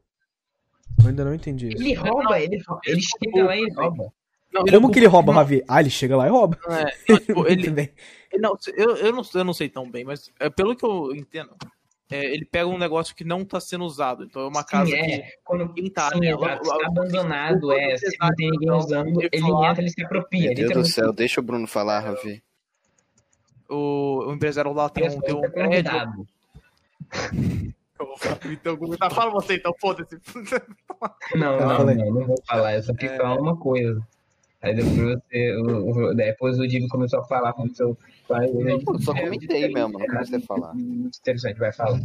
Eu ainda não entendi isso. Ele rouba, ele, ele chega lá e rouba. Não, Como que ele rouba, não, Ravi? Ah, ele chega lá e rouba. é, não, tipo, ele não, eu, eu, não, eu não sei tão bem, mas é, pelo que eu entendo, é, ele pega um negócio que não tá sendo usado. Então é uma casa Sim, que é. Quando quem tá sim, nela, exato, tá abandonado, é. Se não tem ninguém usando, ele falar- entra, ele se apropria. Meu Deus do céu, deixa o Bruno falar, Ravi. o, o empresário lá tem um, tem um Tá prédio. convidado. Então, tá, fala você então, foda-se. Não, Eu não, não, não vou falar. Eu só queria falar uma coisa. Aí depois você. O, o- depois o Divo começou a falar com o seu pai. Eu só comentei mesmo, não comecei a falar. Muito interessante, vai falar.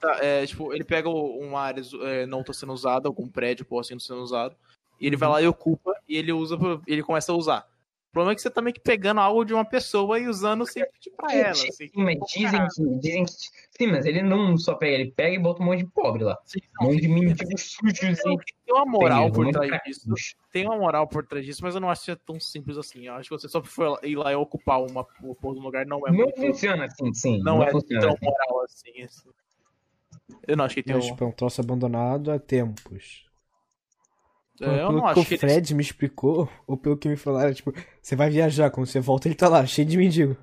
Tá, é, tipo, ele pega uma área é, não tá sendo usada, algum prédio ou assim não sendo usado, e ele vai lá e ocupa, e ele usa, ele começa a usar. O problema é que você tá meio que pegando algo de uma pessoa e usando sempre pra ela. Assim, Sim, mas dizem que, dizem que. Sim, mas ele não só pega, ele pega e bota um monte de pobre lá. Assim, Um não, monte de mendigos sujos e. tem, uma moral Tem por trás disso. Tem uma moral por trás disso, mas eu não acho que é tão simples assim. Eu acho que você só for ir lá e ocupar uma o pôr do lugar não é Não muito. funciona assim, sim. Não, é funciona tão assim. moral assim. assim. Eu não acho que tem Mas, um. tipo, é um troço abandonado há tempos. É, eu pelo não que acho o que ele- Fred me explicou, ou pelo que me falaram, tipo, você vai viajar, quando você volta ele tá lá, cheio de mendigo.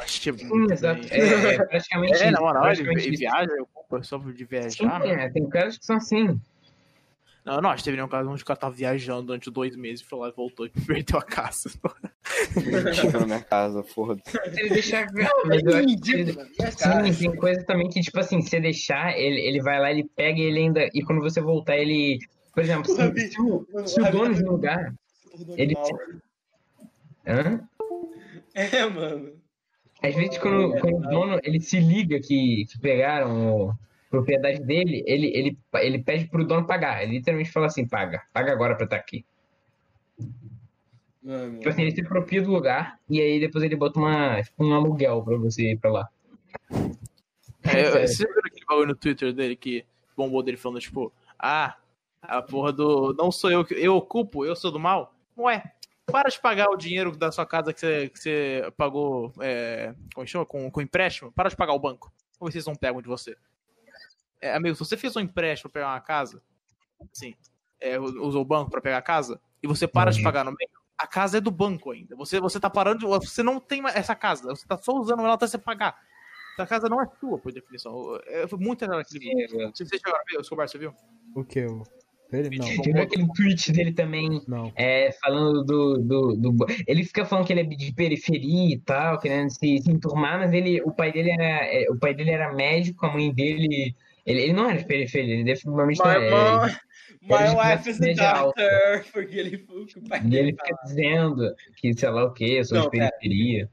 acho que é Sim, muito exato. É, é praticamente. É, na moral, ele, viaja, eu compro só de Sim, viajar. né? é, tem caras que são assim. Não, não, acho que teve nenhum caso onde o cara tava viajando durante dois meses, foi lá e voltou e perdeu a casa. Na minha casa, foda-se. Se ele deixar. Não, mas eu acho que Sim, tem coisa também que, tipo assim, se deixar, ele, ele vai lá, ele pega e ele ainda. E quando você voltar, ele. Por exemplo, se, Rabi, se o, se o dono de um lugar. Ele- Hã? É, mano. Às vezes, quando, quando o dono ele se liga que, que pegaram a propriedade dele, ele, ele, ele pede pro dono pagar. Ele literalmente fala assim: paga, paga agora pra estar aqui. Mano. Tipo assim, ele se apropria do lugar e aí depois ele bota uma, tipo, um aluguel pra você ir pra lá. É, você viu aquele bagulho no Twitter dele que bombou dele falando, tipo, ah, a porra do. Não sou eu que eu ocupo, eu sou do mal? Ué, para de pagar o dinheiro da sua casa que você, que você pagou é, como chama? Com, com empréstimo, para de pagar o banco. Ou vocês não pegam de você. É, amigo, se você fez um empréstimo pra pegar uma casa, assim, é, usou o banco pra pegar a casa, e você para de Imagina. pagar no meio, a casa é do banco ainda. Você, você tá parando de. Você não tem essa casa, você tá só usando ela até você pagar. A casa não é sua, por definição. É, foi muito legal aquele vídeo. Você, você chegaram a ver, você viu? O que? O... Ele? Não, aquele tweet dele também, não. é, falando do, do, do- Ele fica falando que ele é de periferia e tal, querendo se, se enturmar, mas ele, o pai dele era. é, O pai dele era médico, a mãe dele Ele, ele não era de periferia, ele definitivamente não era. mom, Ele- my wife is a doctor. Porque ele foi o que o pai E ele fica dizendo que, sei lá o que, eu sou Não, de pera. periferia.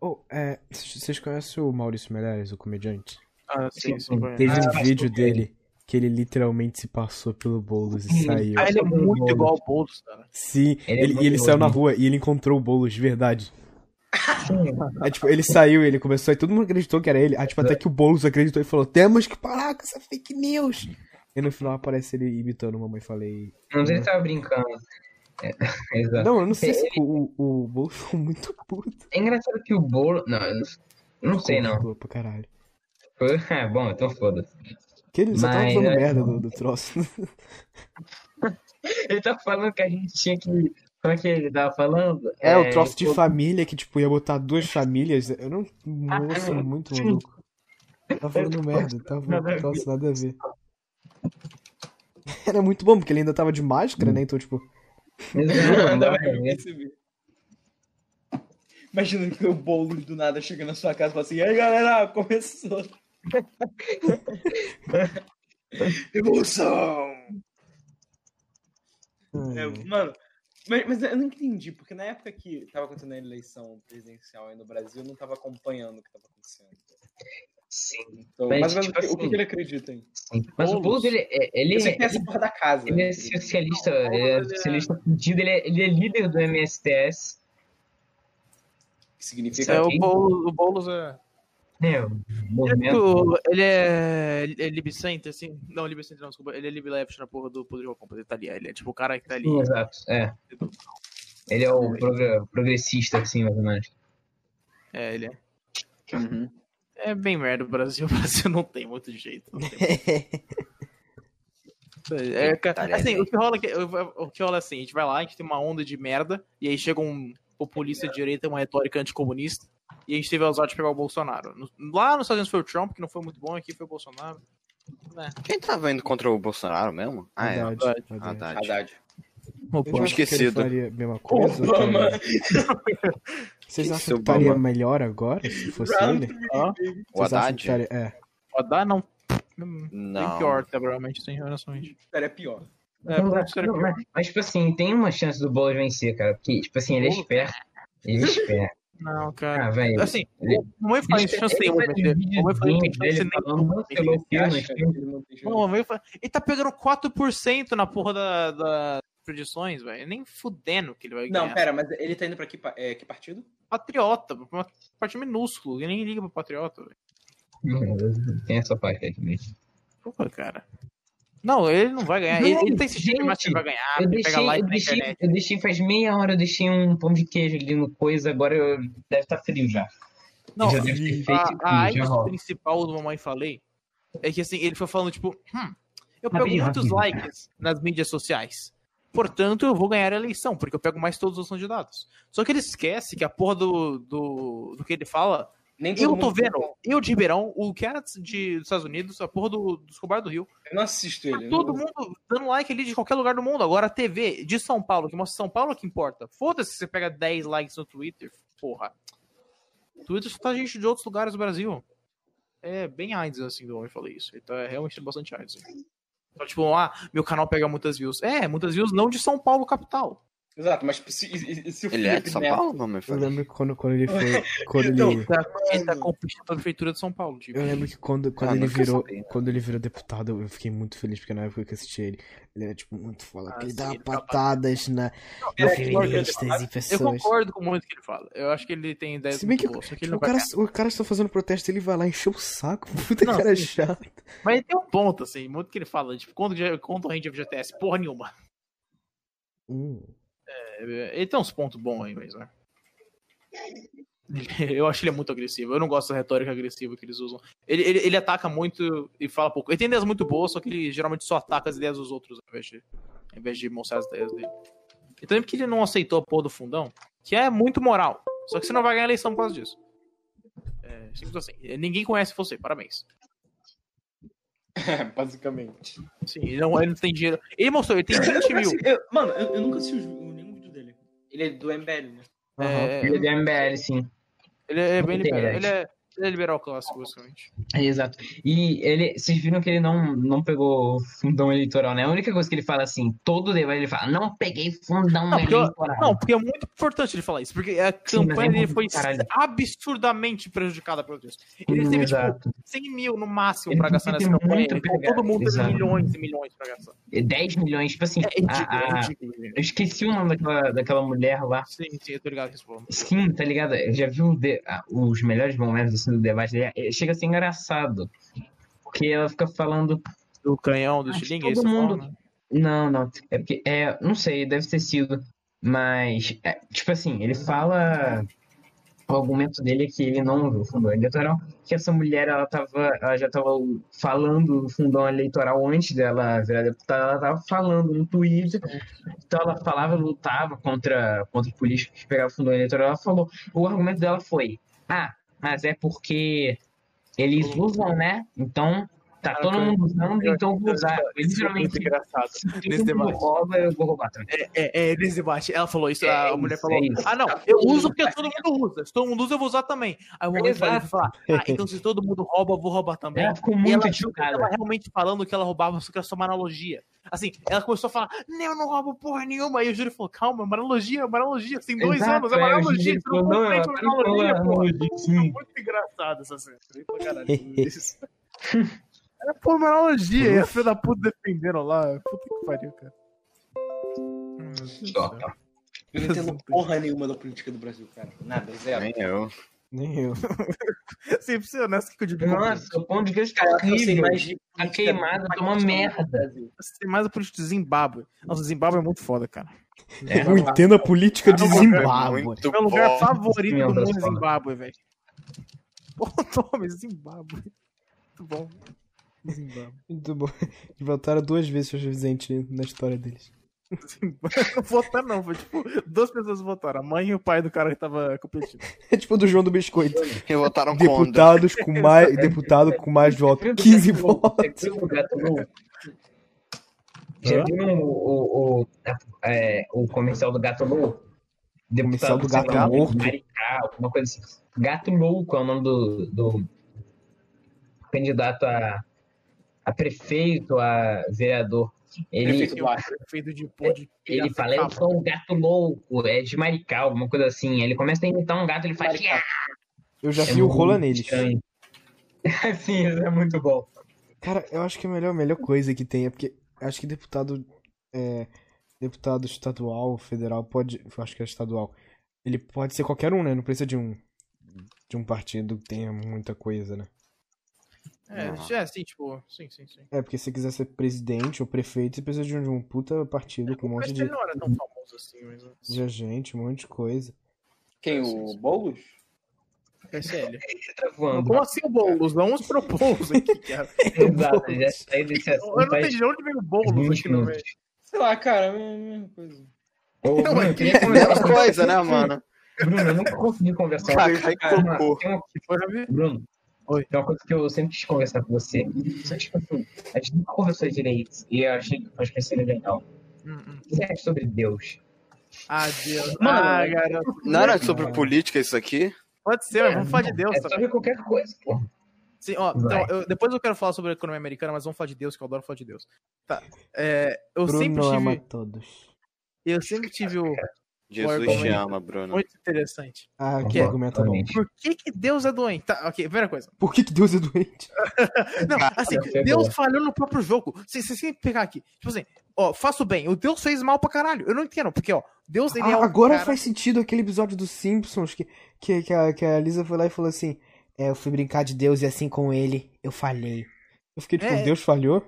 Oh, é, vocês conhecem o Maurício Meirelles, o comediante? Ah, sim, sim. Teve Ah, um vídeo dele que ele literalmente se passou pelo Boulos e saiu. Ah, ele é Boulos. muito igual ao Boulos, cara. Sim, Ele é ele, muito e ele saiu na rua e ele encontrou o Boulos de verdade. Aí, tipo, ele saiu, ele começou, e todo mundo acreditou que era ele. Aí, tipo, até que o Boulos acreditou e falou: Temos que parar com essa fake news. E no final aparece ele imitando Mamãe Falei. Não sei se ele tava brincando. É, exato. Não, eu não sei se o, o, o Boulos ficou muito puto. É engraçado que o bolo. Não, eu não, eu não sei não. Ficou pra caralho. Foi- É, bom, então foda-se. Que ele só tava falando né? merda do, do troço. Ele tá falando que a gente tinha que. Como é que ele tava falando? É, o troço de o- família que, tipo, ia botar duas famílias. Eu não. Moço, muito maluco. Tá falando merda, tá Nada a falando troço, nada a ver. Era muito bom, porque ele ainda tava de máscara, né? Então, tipo. Eu. Imagina que o bolo do nada chega na sua casa e fala assim: e aí galera, começou. Evolução! É, mano, mas, mas eu não entendi, porque na época que tava acontecendo a eleição presidencial aí no Brasil, eu não tava acompanhando o que tava acontecendo. Sim, Então, Mas, mas, mas tipo o, que, o que assim, ele acredita hein? sim. Mas o Boulos. Boulos, ele, é- ele, que tem ele, essa porra da casa. ele é socialista, ele é socialista fudido, ele é, ele é líder do MSTS. Que significa É, o Boulos, o Boulos é. É, o movimento. Ele é. Ele é libcenter, assim. Não, libcenter não, desculpa. Ele é libleft na porra do Poder Compras. Ele tá ali. Ele é tipo o cara que tá ali. Sim, exato, é. Ele é o progra- progressista, assim, mais ou menos. É, ele é. Uhum. É bem merda o Brasil. O Brasil não tem muito jeito. Não tem muito. É, assim, o que rola é o que rola é assim, a gente vai lá, a gente tem uma onda de merda, e aí chega um populista de direita, uma retórica anticomunista, e a gente teve a usar de pegar o Bolsonaro. No- lá nos Estados Unidos foi o Trump, que não foi muito bom, aqui foi o Bolsonaro. É. Quem tava indo contra o Bolsonaro mesmo? Ah, é. Verdade, verdade. verdade. Haddad. Haddad. Eu que ele esquecido. faria a mesma coisa. Obama. Vocês Esse acham que estaria melhor agora se fosse ele? Ó, O Haddad? que estaria- É. o Haddad não. Bem Não. pior, temporalmente, sem honestamente. Era pior. É, Não, pra mas, mim seria pior. mas- mas, tipo assim, tem uma chance do Boulos vencer, cara. Porque, tipo assim, ele é esperto. Ele é esperto. Não, cara. Ah, velho. Assim, Ele- o mamãe fala Ele- chance nenhuma um Mamãe falou que tem chance nenhuma. o ele fala- tá pegando 4% na porra da, da predições, velho. Nem fudendo que ele vai ganhar. Não, pera, mas ele tá indo pra que, pa- é, que partido? Patriota, uma parte minúsculo. Ele nem liga pro Patriota, velho. Tem essa parte aí também. Porra, cara. Não, ele não vai ganhar. Ele, ele tá insistindo Gente, mais que ele vai ganhar. Eu Ele deixei, pega like eu, na deixei, internet. eu deixei faz meia hora, eu deixei um pão de queijo ali no coisa, agora eu, deve estar frio já. Não, já deve ter feito a, a principal do Mamãe Falei é que assim, ele foi falando, tipo, hum, eu pego Rapidinho, muitos rapidinho. likes nas mídias sociais. Portanto, eu vou ganhar a eleição, porque eu pego mais todos os candidatos. Só que ele esquece que a porra do, do, do que ele fala. Eu tô vendo, eu de Ribeirão, o que era de, dos Estados Unidos, a porra do, do Escobar do Rio. Eu não assisto Tá ele. todo não- mundo dando like ali de qualquer lugar do mundo. Agora a TV de São Paulo, que mostra São Paulo que importa. Foda-se se você pega 10 likes no Twitter. Porra. Twitter só tá gente de outros lugares do Brasil. É bem AIDS, assim, do homem falei isso. Ele tá realmente bastante AIDS. Então, tipo, ah, meu canal pega muitas views. É, muitas views não de São Paulo, capital. Exato, mas se, se o Ele é Felipe de São Neto- Paulo, mamãe? Eu lembro que quando, quando ele foi. Quando Então, ele. Tá, ele tá competindo com a prefeitura de São Paulo, tipo. Eu lembro que quando, quando Ah, ele virou. sabia. Quando ele virou deputado, eu fiquei muito feliz, porque na época que eu assisti ele, ele era tipo muito foda. Ah, ele sim, dava ele tava- patadas na, é, em é, feministas e Eu pessoas. concordo com muito que ele fala. Eu acho que ele tem ideias Se bem que boas, que ele tipo, não o, cara, o cara está fazendo protesto ele vai lá encher o saco. Puta Não, cara sim. chato. Mas ele tem um ponto, assim, muito que ele fala. Tipo, quando, quando a gente é FGTS, porra nenhuma. Hum. É, Ele tem uns pontos bons aí, mas, né? Eu acho que ele é muito agressivo. Eu não gosto da retórica agressiva que eles usam. Ele, ele, ele ataca muito e fala pouco. Ele tem ideias muito boas, só que ele geralmente só ataca as ideias dos outros ao invés de, ao invés de mostrar as ideias dele. E também porque ele não aceitou a porra do fundão, que é muito moral. Só que você não vai ganhar eleição por causa disso. É simples assim. Ninguém conhece você, parabéns. É, basicamente. Sim, ele não, ele não tem dinheiro. Ele mostrou, ele tem 20 mil. Eu- mano, eu, eu nunca assisti o-. Ele é do MBL, né? É, Ele é do MBL, sim. Ele é bem liberal. Ele é, Ele é liberal clássico, basicamente. É, Exato. E ele, vocês viram que ele não, não pegou fundão eleitoral, né? A única coisa que ele fala assim, todo debate ele fala, não peguei fundão Não, porque, eu- eleitoral. não, porque é muito importante ele falar isso, porque a Sim, mas campanha é dele foi caralho. absurdamente prejudicada pelo Deus. Ele teve, tipo, Exato. 100 mil no máximo Ele pra gastar nessa campanha, todo mundo teve milhões e milhões pra gastar. 10 milhões, tipo assim, É ridículo, a- a- é eu esqueci o nome daquela, daquela mulher lá. Sim, sim, eu tô ligado que. Sim, tá ligado? Eu já viu de- ah, os melhores momentos assim, do debate dele? É, Chega a ser engraçado. Porque ela fica falando. Do canhão, do xilingue, todo esse mundo- né? Não, não. É porque. É, não sei, deve ter sido. Mas, é, tipo assim, ele fala. O argumento dele é que ele não usou o fundão eleitoral, que essa mulher ela, tava, ela já estava falando do fundão eleitoral antes dela virar deputada, ela estava falando no Twitter, então ela falava, lutava contra, contra políticos que pegavam o fundão eleitoral, ela falou, o argumento dela foi, ah, mas é porque eles usam, né? Então tá todo mundo usando, então vou usar. É muito Literalmente, engraçado. nesse debate. rouba, eu vou roubar também. É, é, nesse debate, ela falou isso, É a mulher falou, é ah não, eu uso porque todo mundo usa, se todo mundo usa eu vou usar também. Aí o momento vai falar, ah, então se todo mundo rouba, eu vou roubar também. Ela ficou muito ela ela chocada. tava realmente falando que ela roubava, só que era só uma analogia. Assim, ela começou a falar, não, eu não roubo porra nenhuma. Aí o Júlio falou, calma, é uma analogia, é uma analogia, tem dois Exato, anos, é uma é, analogia, você não não, ela uma analogia, pô. É muito engraçado essa cena. Caralho. É, analogia, e a filha da puta defendendo lá. Puta que pariu, cara. Hum, do céu. Eu não entendo porra nenhuma da política do Brasil, cara. Nada, zero. Nem eu. Nem eu. Sim, pra ser honesto, o que que eu digo? Nossa, o pão de queijo tá Cara, eu sei horrível. mais de Tá queimado, do tá uma merda. Brasil. Tem mais a política do Zimbábue. Nossa, o Zimbábue é muito foda, cara. É, Eu entendo a política de É Zimbábue. Muito Meu lugar bom. favorito do mundo é. Zimbábue, velho. Pô, tome, Zimbábue. Muito bom. Zimbábue. Muito bom. Votaram duas vezes seus presidentes na história deles. Não votaram, não. Foi tipo, duas pessoas votaram. A mãe e o pai do cara que tava competindo. É tipo do João do Biscoito. E votaram contra. Deputados com mais, deputado com mais votos. 15 votos. O Louco? Já viu o, o, o, é, o comercial do Gato Louco? Comercial do Gato lá, Morto? Maricá, alguma coisa assim. Gato Louco é o nome do, do candidato a, a prefeito, a vereador. Ele, Prefeito de pô de ele fala, eu sou um gato louco, é de Maricá, alguma coisa assim. Ele começa a imitar um gato, ele faz. Eu já É vi o rola neles. Sim, isso é muito bom. Cara, eu acho que a melhor, a melhor coisa que tem é porque acho que deputado é, deputado estadual, federal, pode. eu Acho que é estadual. Ele pode ser qualquer um, né? Não precisa de um de um partido que tenha muita coisa, né? É, é, sim, tipo, sim, sim, sim. É, porque se você quiser ser presidente ou prefeito, você precisa de um, de um puta partido com um monte Mas de, ele não era tão famoso assim, mas. de gente, um monte de coisa. Quem? O Boulos? Esse é tá. Como assim o Boulos? Não os propôs aqui, cara. Exato, já saí desse Eu assunto não faz entendi de onde veio o Boulos 20 aqui no meio. Sei lá, cara, é a mesma coisa. Ô, Não, Bruno, é eu queria Mesma conversar com coisa, né, mano? Bruno, eu nunca consegui conversar Tem uma- cocô. tem uma-? Bruno, Oi. tem uma coisa que eu sempre quis conversar com você. Só tipo assim, a gente nunca conversou direito e eu achei que que seria legal. Hum, hum. O que você acha sobre Deus? Ah, Deus. Mano, ah, garoto. Não era sobre política isso aqui? Pode ser, mas vamos falar de Deus É sobre qualquer coisa, pô. Sim, ó, então, eu- depois eu quero falar sobre a economia americana, mas vamos falar de Deus, que eu adoro falar de Deus. Tá. É, eu sempre Bruno ama tive. todos. Eu sempre tive o. Jesus te ama, Bruno. Muito interessante. Ah, que Bom, argumento bom. Por que, que Deus é doente? Tá, ok, primeira coisa. Por que, que Deus é doente? Não, assim, é Deus falhou no próprio jogo. Se você sempre pegar aqui, tipo assim, ó, faço bem. O Deus fez mal pra caralho. Eu não entendo, porque, ó, Deus ele é Ah, um agora cara... faz sentido aquele episódio dos Simpsons que, que, que, a, que a Lisa foi lá e falou assim: É, eu fui brincar de Deus e assim com ele, eu falhei. Eu fiquei tipo, É. Deus falhou?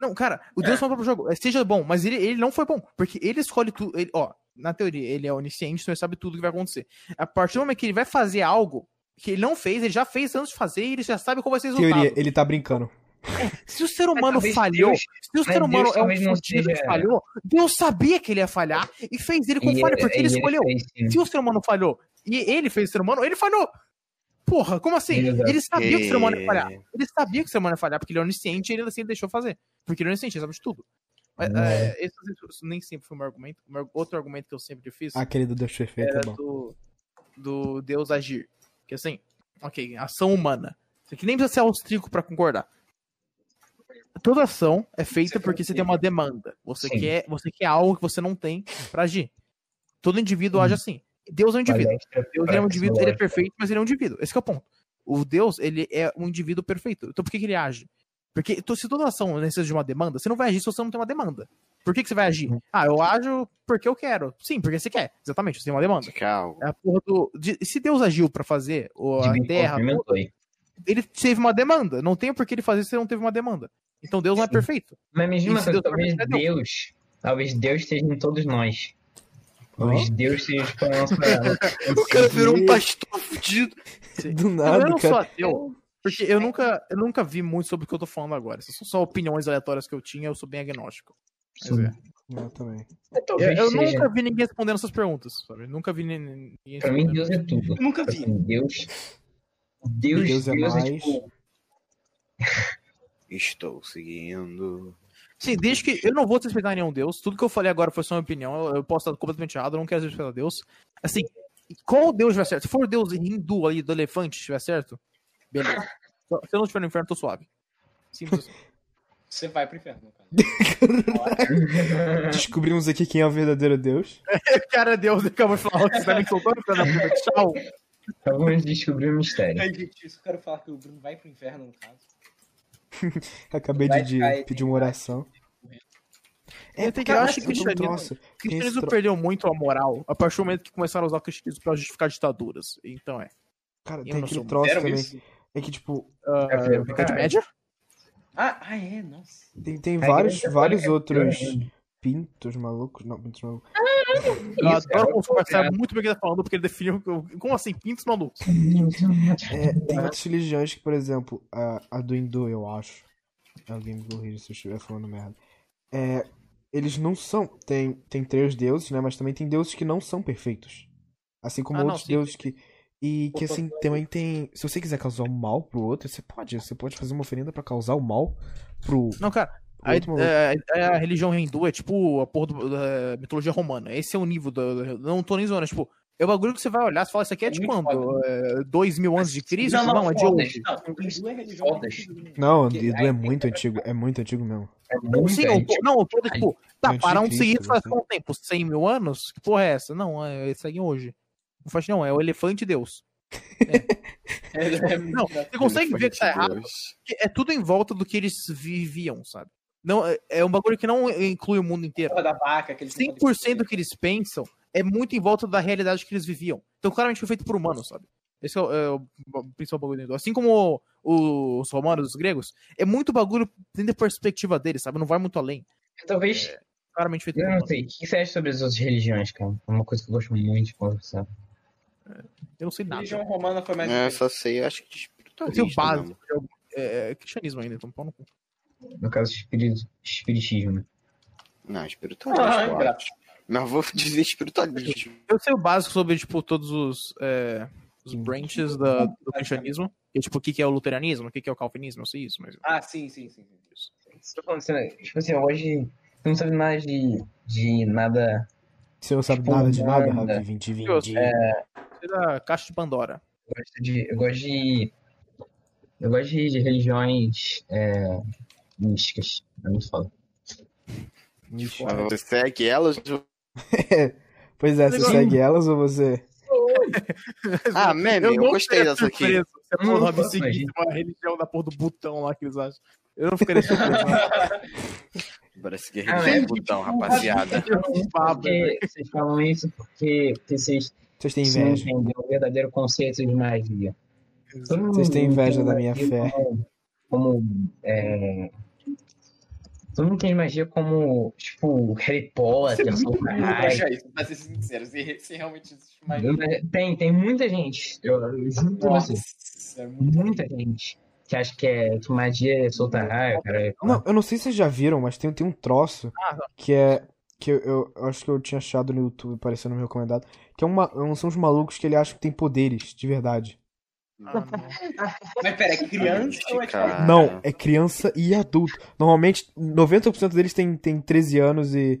Não, cara, o Deus falou pro jogo. é, Seja bom, mas ele, ele não foi bom. Porque ele escolhe tudo. Ele, ó, na teoria, ele é onisciente, então ele sabe tudo que vai acontecer. A partir do momento que ele vai fazer algo que ele não fez, ele já fez antes de fazer e ele já sabe qual vai ser o resultado. Teoria, ele tá brincando. Se o ser humano falhou, Deus- se o ser humano Deus é um fudido que falhou, Deus sabia que ele ia falhar e fez ele com falha, porque ele e escolheu. fez, sim. Se o ser humano falhou e ele fez o ser humano, ele falhou. Porra, como assim? Exato. Ele sabia que o ser humano ia falhar. Ele sabia que o ser humano ia falhar, porque ele é onisciente e ele assim ele deixou fazer. Porque ele é onisciente, ele sabe de tudo. Mas, É. é, esse, esse nem sempre foi o meu argumento. Outro argumento que eu sempre fiz Ah, aquele do Deus perfeito era é bom. do, do Deus agir. Que assim, Ok, ação humana. Isso aqui nem precisa ser austríaco pra concordar. Toda ação é feita Você porque você tem uma demanda. Você Sim. quer, você quer algo que você não tem pra agir. Todo indivíduo Hum. age assim. Deus é um indivíduo. Palestra Deus é um indivíduo, ele é perfeito, mas ele é um indivíduo. Esse que é o ponto. O Deus, ele é um indivíduo perfeito. Então por que, que ele age? Porque se toda ação necessita de uma demanda, você não vai agir se você não tem uma demanda. Por que, que você vai agir? Ah, eu ajo porque eu quero. Sim, porque você quer. Exatamente, você tem uma demanda. Calma. É a porra do. de- se Deus agiu pra fazer o- a Divino terra, ele teve uma demanda. Não tem por que ele fazer se ele não teve uma demanda. Então Deus não é perfeito. Mas me diz uma se coisa, Deus talvez for perfeito, é Deus, talvez Deus esteja em todos nós. Talvez Deus esteja tipo, a nossa... O cara virou um pastor fudido. Do eu nada, não sou cara. ateu. Porque eu nunca, eu nunca vi muito sobre o que eu tô falando agora. Essas são só opiniões aleatórias que eu tinha, eu sou bem agnóstico. Mas é. Eu também. Eu, eu seja. nunca vi ninguém respondendo essas perguntas, sabe? Nunca vi nin- ninguém Pra mim, respondendo. Deus é tudo. Eu nunca vi. Assim, Deus. Deus, Deus é Deus é, mais. tipo. Estou seguindo. Sim, desde que eu não vou respeitar nenhum Deus. Tudo que eu falei agora foi só uma opinião. Eu, eu posso estar completamente errado, eu não quero respeitar Deus. Assim, qual Deus estiver certo? Se for o Deus hindu ali do elefante estiver certo, beleza. Se eu não estiver no inferno, tô suave. Simples assim. Você vai pro inferno, cara. Descobrimos aqui quem é o verdadeiro Deus. Cara, Deus acabou de falar que você tá me soltando, filho da puta. Tchau. Vamos descobrir o mistério. Ai, gente, isso eu quero falar que o Bruno vai pro inferno, no caso. Acabei de, de cair, pedir uma oração. Eu, tenho que- eu acho que cristianismo, troço. cristianismo tro- perdeu muito a moral a partir do momento que começaram a usar o cristianismo pra justificar ditaduras. Então é. Cara, Eu tem aquele troço também. isso? É que, tipo, Uh, É, caralho. Média? Ah, ah, é, nossa. tem, tem A vários, vários é outros pintos malucos. Não, pintos malucos. Eu adoro como o Super sabe muito bem o que ele tá falando, porque ele definiu. Como assim, pintos malucos? É, tem outras religiões que, por exemplo, a, a do hindu, eu acho. Alguém me corrija se eu estiver falando merda. É, eles não são. Tem, tem três deuses, né? Mas também tem deuses que não são perfeitos. Assim como Ah, não, outros sim, deuses que. E que assim, também tem. Se você quiser causar o mal pro outro, você pode. Você pode fazer uma oferenda pra causar o mal pro. Não, cara. pro A, é, é, a religião hindu é tipo a porra do- da mitologia romana. Esse é o nível da. Não tô nem zoando, é tipo. É o bagulho que você vai olhar e fala, isso aqui é de Muito quando? É, dois mil antes de Cristo? Não, Não, não, é de hoje. Não, o hindu é a religião mais Fodas. antiga do mundo. Não, o Porque hindu é tem- muito antigo. É muito antigo mesmo. É muito Sim, eu tô, não, eu tô tipo, tá, para seguir Cristo, faz assim. quanto tempo? 100 mil anos? Que porra é essa? Não, é, eles seguem hoje. Não faz não, é o elefante Deus. É, é, Não, você consegue ver que tá errado? Deus. É tudo em volta do que eles viviam, sabe? Não, é, é um bagulho que não inclui o mundo inteiro. da vaca, aqueles 100% do que eles pensam é muito em volta da realidade que eles viviam. Então, claramente foi feito por humanos, sabe? Esse é o, é o principal bagulho dentro. Assim como o- os romanos, os gregos, é muito bagulho dentro da perspectiva deles, sabe? Não vai muito além. Talvez. Claramente feito por Eu não sei. O que você acha sobre as outras religiões, cara? É uma coisa que eu gosto muito de conversar. Eu não sei nada. religião romana foi mais. É, só sei, acho que de Eu base. mesmo. eu- É, é cristianismo ainda, então pau no cu. No caso, espiri- espiritismo. né? Não, espiritualista, Ah, é acho. Mas vou dizer espiritualismo. Eu sei o básico sobre, tipo, todos os, é, os branches da- do cristianismo. E, tipo, o que, que é o luteranismo, o que, que é o calvinismo, eu sei isso, mas... Ah, sim, sim, sim. sim. Tô falando assim, tipo assim, hoje eu não sabe nada de, de nada. Você não sabe Tipo, nada de nada, nada. Ravi 2020. É, sei da caixa de Pandora. Eu gosto de. Eu gosto de. Eu gosto de, de religiões é, místicas. É muito foda. Mas Você segue elas? Pois é, você Negócio- segue elas ou você. Ah, meme, eu, não gostei dessa aqui. Se a porra seguisse imagina. uma religião da porra do botão lá que eles acham. Eu não ficaria surpreso. não. Bora seguir Ah, é, botão, rapaziada. Porque vocês falam isso porque, porque vocês Vocês têm não inveja. entendem o verdadeiro conceito de magia. Vocês têm inveja da minha magia fé. Como, como, é... Todo mundo entende magia como, tipo, Harry Potter. Acha isso, pra ser sincero, se, se realmente existe mais. Tem, tem muita gente, eu, eu juro pra você, é muito. muita gente que acha que, é, que magia é soltar raio, cara. Não, eu não sei se vocês já viram, mas tem, tem um troço Ah, que é. Que eu, eu- eu acho que eu tinha achado no YouTube, apareceu no meu recomendado. Que é uma, são uns malucos que ele acha que tem poderes, de verdade. Ah, não. Mas pera, é criança ou é tipo. Cara. Não, é criança e adulto. Normalmente, 90% deles tem, tem 13 anos e.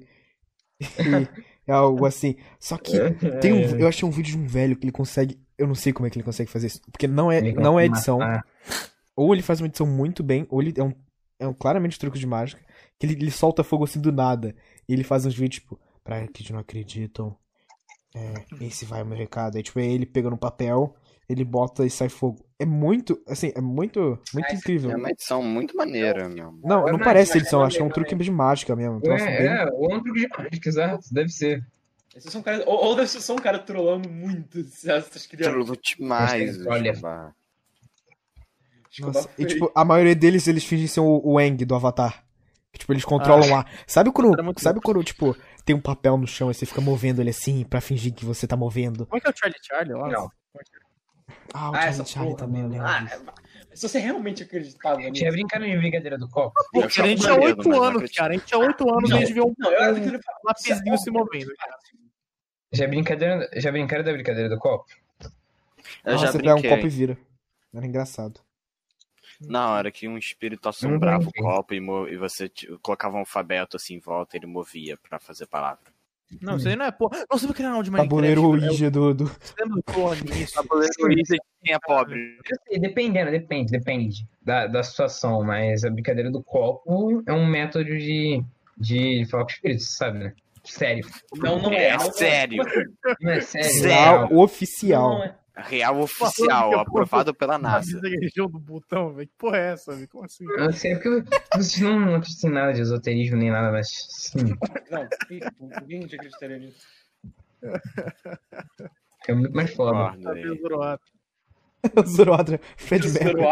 e é algo assim. Só que tem um, eu achei um vídeo de um velho que ele consegue Eu não sei como é que ele consegue fazer isso. Porque não é, não é edição. matar. Ou ele faz uma edição muito bem, ou ele é um, é um claramente truque de mágica. Que ele, ele solta fogo assim do nada. E ele faz uns vídeos, tipo, pra que não acreditam. É, esse vai o meu recado. Aí, tipo, aí ele pega no papel, ele bota e sai fogo. É muito, assim, é muito, muito incrível. É uma edição muito maneira, meu. Não, É não mágica, parece edição, é acho que é um truque de mágica mesmo. Um troço bem- É, é, ou é um truque de mágica, exato, deve ser. Esses são caras, ou, ou deve ser só um cara trolando muito essas crianças. Trolou demais, Olha. Nossa, e tipo, a maioria deles, eles fingem ser o, o Aang do Avatar. Tipo, eles controlam lá. Sabe quando, sabe quando, tipo, tem um papel no chão e você fica movendo ele assim pra fingir que você tá movendo? Como é que é o Charlie Charlie lá? Não. Ah, o Ah, Charlie essa Charlie porra, também, eu lembro Ah, disso. se você realmente acreditava nisso. Tinha brincando de brincadeira do copo. Pô, cara, a gente tinha medo, 8 mas não anos, cara. A gente tinha 8 anos e a gente viu um, Não, eu um lapisinho se movendo. Já brincadeira, já brincaram da brincadeira do copo? Eu Ah, já você pega um copo e vira. Era engraçado. Na hora que um espírito assombrava o brinquei. copo e, e você colocava um alfabeto assim em volta, ele movia pra fazer palavra. Não, isso aí não é porra. Não, você viu aquele canal de Minecraft? Tabuleiro é o- Ouija do, do... Tabuleiro Ouija quem é pobre. Eu sei, dependendo, depende, depende da, da situação, mas a brincadeira do copo é um método de, de falar com espíritos, sabe, né? Sério. Não, não é. É sério. Não é sério. Sério? Real oficial. Não, é. Real oficial, Porra, aprovado pela A NASA. região do botão, velho. Que porra é essa, velho? Como assim? Eu sei, porque vocês não, não acreditam em nada de esoterismo nem nada, mas sim, Não, a gente acreditaria nisso? é muito mais foda. Zoado. Zoroatra, Fred Mercury.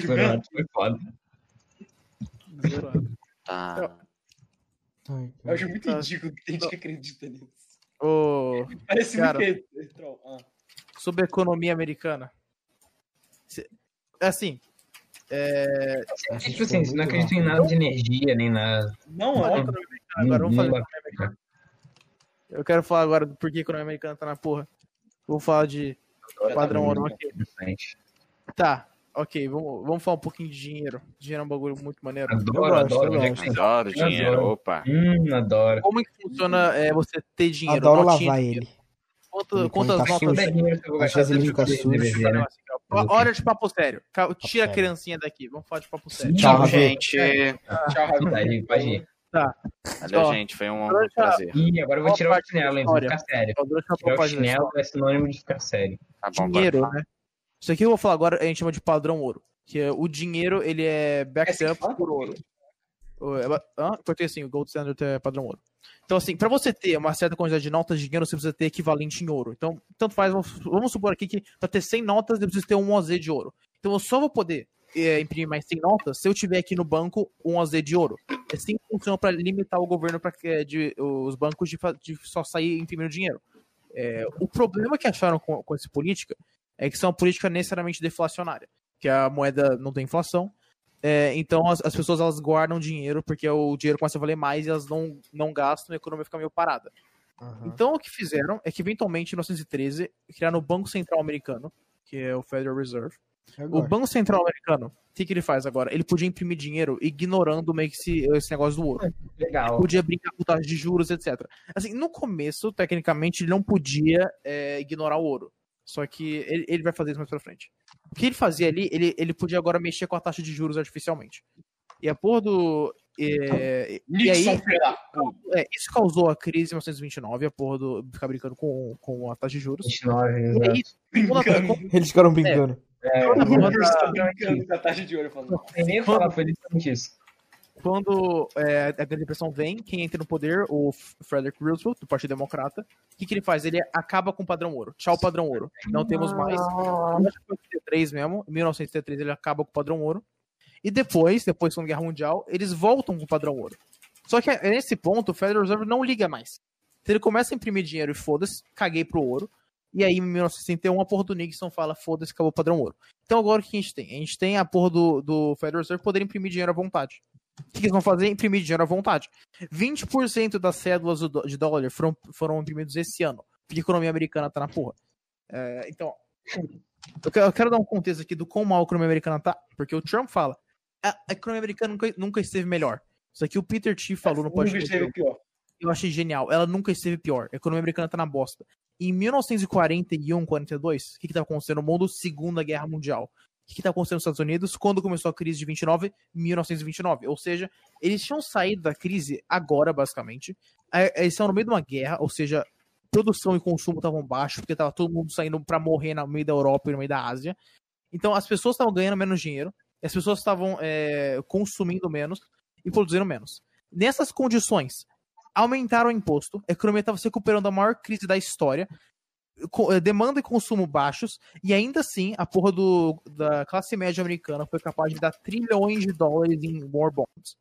Zoroatra. Foi foda. Zoado. Tá. Eu acho muito Tá. ridículo que tem gente que acredita nisso. Ô, Parece Cara. muito. troll. Ah. sobre a economia americana. Se- Assim, é, acho Tipo assim, foi não muito acredito em nada de energia, nem nada. Não, é. economia americana agora, vamos falar Não de economia americana. Eu quero falar agora do porquê a economia americana tá na porra. Vou falar de padrão ouro aqui. Interessante. Tá, ok, vamos, vamos falar um pouquinho de dinheiro. Dinheiro é um bagulho muito maneiro. Adoro, Eu gosto, adoro. eu é gosto. Adoro dinheiro, Adoro. opa. Hum, adoro. Como é que funciona é, você ter dinheiro? Adoro notinha lavar dinheiro? ele. Quanto- Ele quantas põe notas é Às vezes ele fica de sujo. Hora de papo sério. Tira a sério. criancinha daqui. Vamos falar de papo sério. Tchau, Tchau, gente. Tchau. Tá, ele pode ir. Valeu, Ó, gente. Foi um durante a- prazer. Ih, agora eu vou tirar o chinelo, hein? Vou ficar sério. Tirar o chinelo é sinônimo de ficar sério. Tá bom, dinheiro, né? Isso aqui eu vou falar agora, a gente chama de padrão ouro. Que é, o dinheiro, ele é backed É assim que por ouro. Hã? Cortei assim, o gold standard é padrão ouro. Então, assim, pra você ter uma certa quantidade de notas de dinheiro, você precisa ter equivalente em ouro. Então, tanto faz, vamos, vamos supor aqui que pra ter 100 notas, eu preciso ter um OZ de ouro. Então, eu só vou poder é, imprimir mais 100 notas se eu tiver aqui no banco um OZ de ouro. É assim que funciona pra limitar o governo, que- de, os bancos de, de só sair imprimindo dinheiro. É, o problema que acharam com, com essa política é que isso é uma política necessariamente deflacionária, que a moeda não tem inflação, é, então as, as pessoas elas guardam dinheiro porque o dinheiro começa a valer mais e elas não, não gastam e a economia fica meio parada. Aham. Então o que fizeram é que eventualmente em 1913 criaram o Banco Central Americano, que é o Federal Reserve. O. Banco Central Americano, o que, que ele faz agora? Ele podia imprimir dinheiro ignorando meio que esse, esse negócio do ouro Legal. podia brincar com taxa de juros, etc. Assim, no começo, tecnicamente, ele não podia é, ignorar o ouro. Só que ele, ele vai fazer isso mais pra frente. O que ele fazia ali, ele, ele podia agora mexer com a taxa de juros artificialmente. E a porra do. é, e aí, é, isso causou a crise em 1929, a porra do ficar brincando com, com a taxa de juros. 29, E exato. aí, Eles ficaram brincando. É, Eles da- estão brincando com a taxa de ouro. Falando, não tem nem o que falar, foi literalmente isso. Quando é, a Grande Depressão vem, quem entra no poder, o Frederick Roosevelt, do Partido Democrata, o que, que ele faz? Ele acaba com o padrão ouro. Tchau, padrão ouro. Não temos mais. Em 1933 mesmo. Em 1933 ele acaba com o padrão ouro. E depois, depois da Segunda Guerra Mundial, eles voltam com o padrão ouro. Só que é, nesse ponto, o Federal Reserve não liga mais. Então ele começa a imprimir dinheiro e foda-se, caguei pro ouro. E aí, em 1961, a porra do Nixon fala, foda-se, acabou o padrão ouro. Então agora o que a gente tem? A gente tem a porra do, do Federal Reserve poder imprimir dinheiro à vontade. O que eles vão fazer? Imprimir dinheiro à vontade. 20% das cédulas de dólar foram, foram imprimidos esse ano. Porque a economia americana tá na porra. É, então, eu quero, eu quero dar um contexto aqui do quão mal a economia americana tá. Porque o Trump fala, a, economia americana nunca, nunca esteve melhor. Isso aqui o Peter T falou no Nunca podcast. esteve pior. Eu achei genial. Ela nunca esteve pior. A economia americana tá na bosta. Em 1941, 42, o que estava acontecendo no mundo? Segunda Guerra Mundial. O que estava acontecendo nos Estados Unidos quando começou a crise de 29? 1929. Ou seja, eles tinham saído da crise agora, basicamente. É, Eles estavam no meio de uma guerra, ou seja, produção e consumo estavam baixos, porque estava todo mundo saindo para morrer no meio da Europa e no meio da Ásia. Então as pessoas estavam ganhando menos dinheiro, as pessoas estavam é, consumindo menos e produzindo menos. Nessas condições, aumentaram o imposto, a economia estava se recuperando da maior crise da história, demanda e consumo baixos, e ainda assim a porra do, da classe média americana foi capaz de dar trilhões de dólares em war bonds.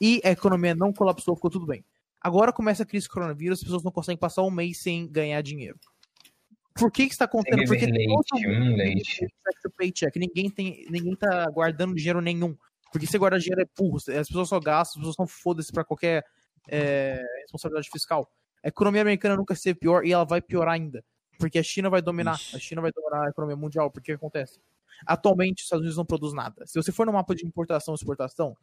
E a economia não colapsou, ficou tudo bem. Agora começa a crise do coronavírus, as pessoas não conseguem passar um mês sem ganhar dinheiro. Por que que está acontecendo? Porque leite, tem leite. paycheck. Ninguém tem, ninguém tá guardando dinheiro nenhum. Porque se guarda dinheiro é burro. As pessoas só gastam, as pessoas não foda-se pra qualquer é, responsabilidade fiscal. A economia americana nunca esteve pior e ela vai piorar ainda. Porque a China vai dominar. Ixi. A China vai dominar a economia mundial. Porque o que acontece? Atualmente, os Estados Unidos não produz nada. Se você for no mapa de importação e exportação,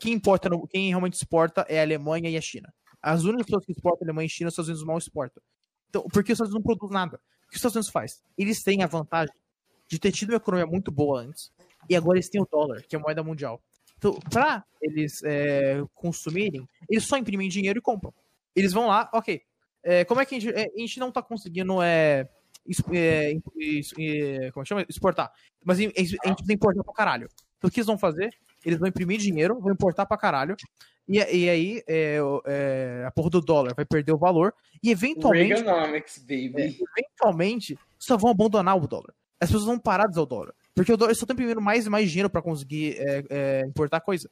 quem importa, no- quem realmente exporta é a Alemanha e a China. As únicas pessoas que exportam Alemanha e China, os Estados Unidos mal exportam. Então, porque os Estados Unidos não produzem nada. O que os Estados Unidos faz? Eles têm a vantagem de ter tido uma economia muito boa antes, e agora eles têm o dólar, que é a moeda mundial. Então, para eles é, consumirem, eles só imprimem dinheiro e compram. Eles vão lá, ok. É, como é que a gente, é, a gente não tá conseguindo é, é, é, como é chama? exportar? Mas a gente precisa importar pra caralho. Então, o que eles vão fazer? Eles vão imprimir dinheiro, vão importar pra caralho, e, e aí é, a porra do dólar vai perder o valor, e eventualmente Reaganomics, baby. eventualmente só vão abandonar o dólar. As pessoas vão parar de usar o dólar. Porque o dólar só estão imprimindo mais e mais dinheiro para conseguir importar coisa.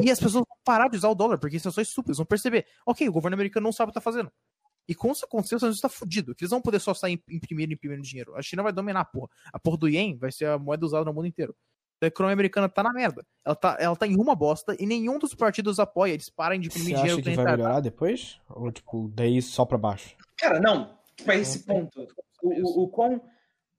E as pessoas vão parar de usar o dólar, porque isso é só estúpido. Eles vão perceber, ok, o governo americano não sabe o que tá fazendo. E quando isso acontecer, os Estados Unidos tá fudido. Que eles vão poder só sair imprimindo e imprimindo dinheiro. A China vai dominar a porra. A porra do Yen vai ser a moeda usada no mundo inteiro. A economia americana tá na merda. Ela tá, ela tá em uma bosta e nenhum dos partidos apoia. Eles parem de Você imprimir acha dinheiro que nem vai retardado. melhorar depois? Ou, tipo, daí só pra baixo? Cara, não. Pra esse ponto, o, o, o quão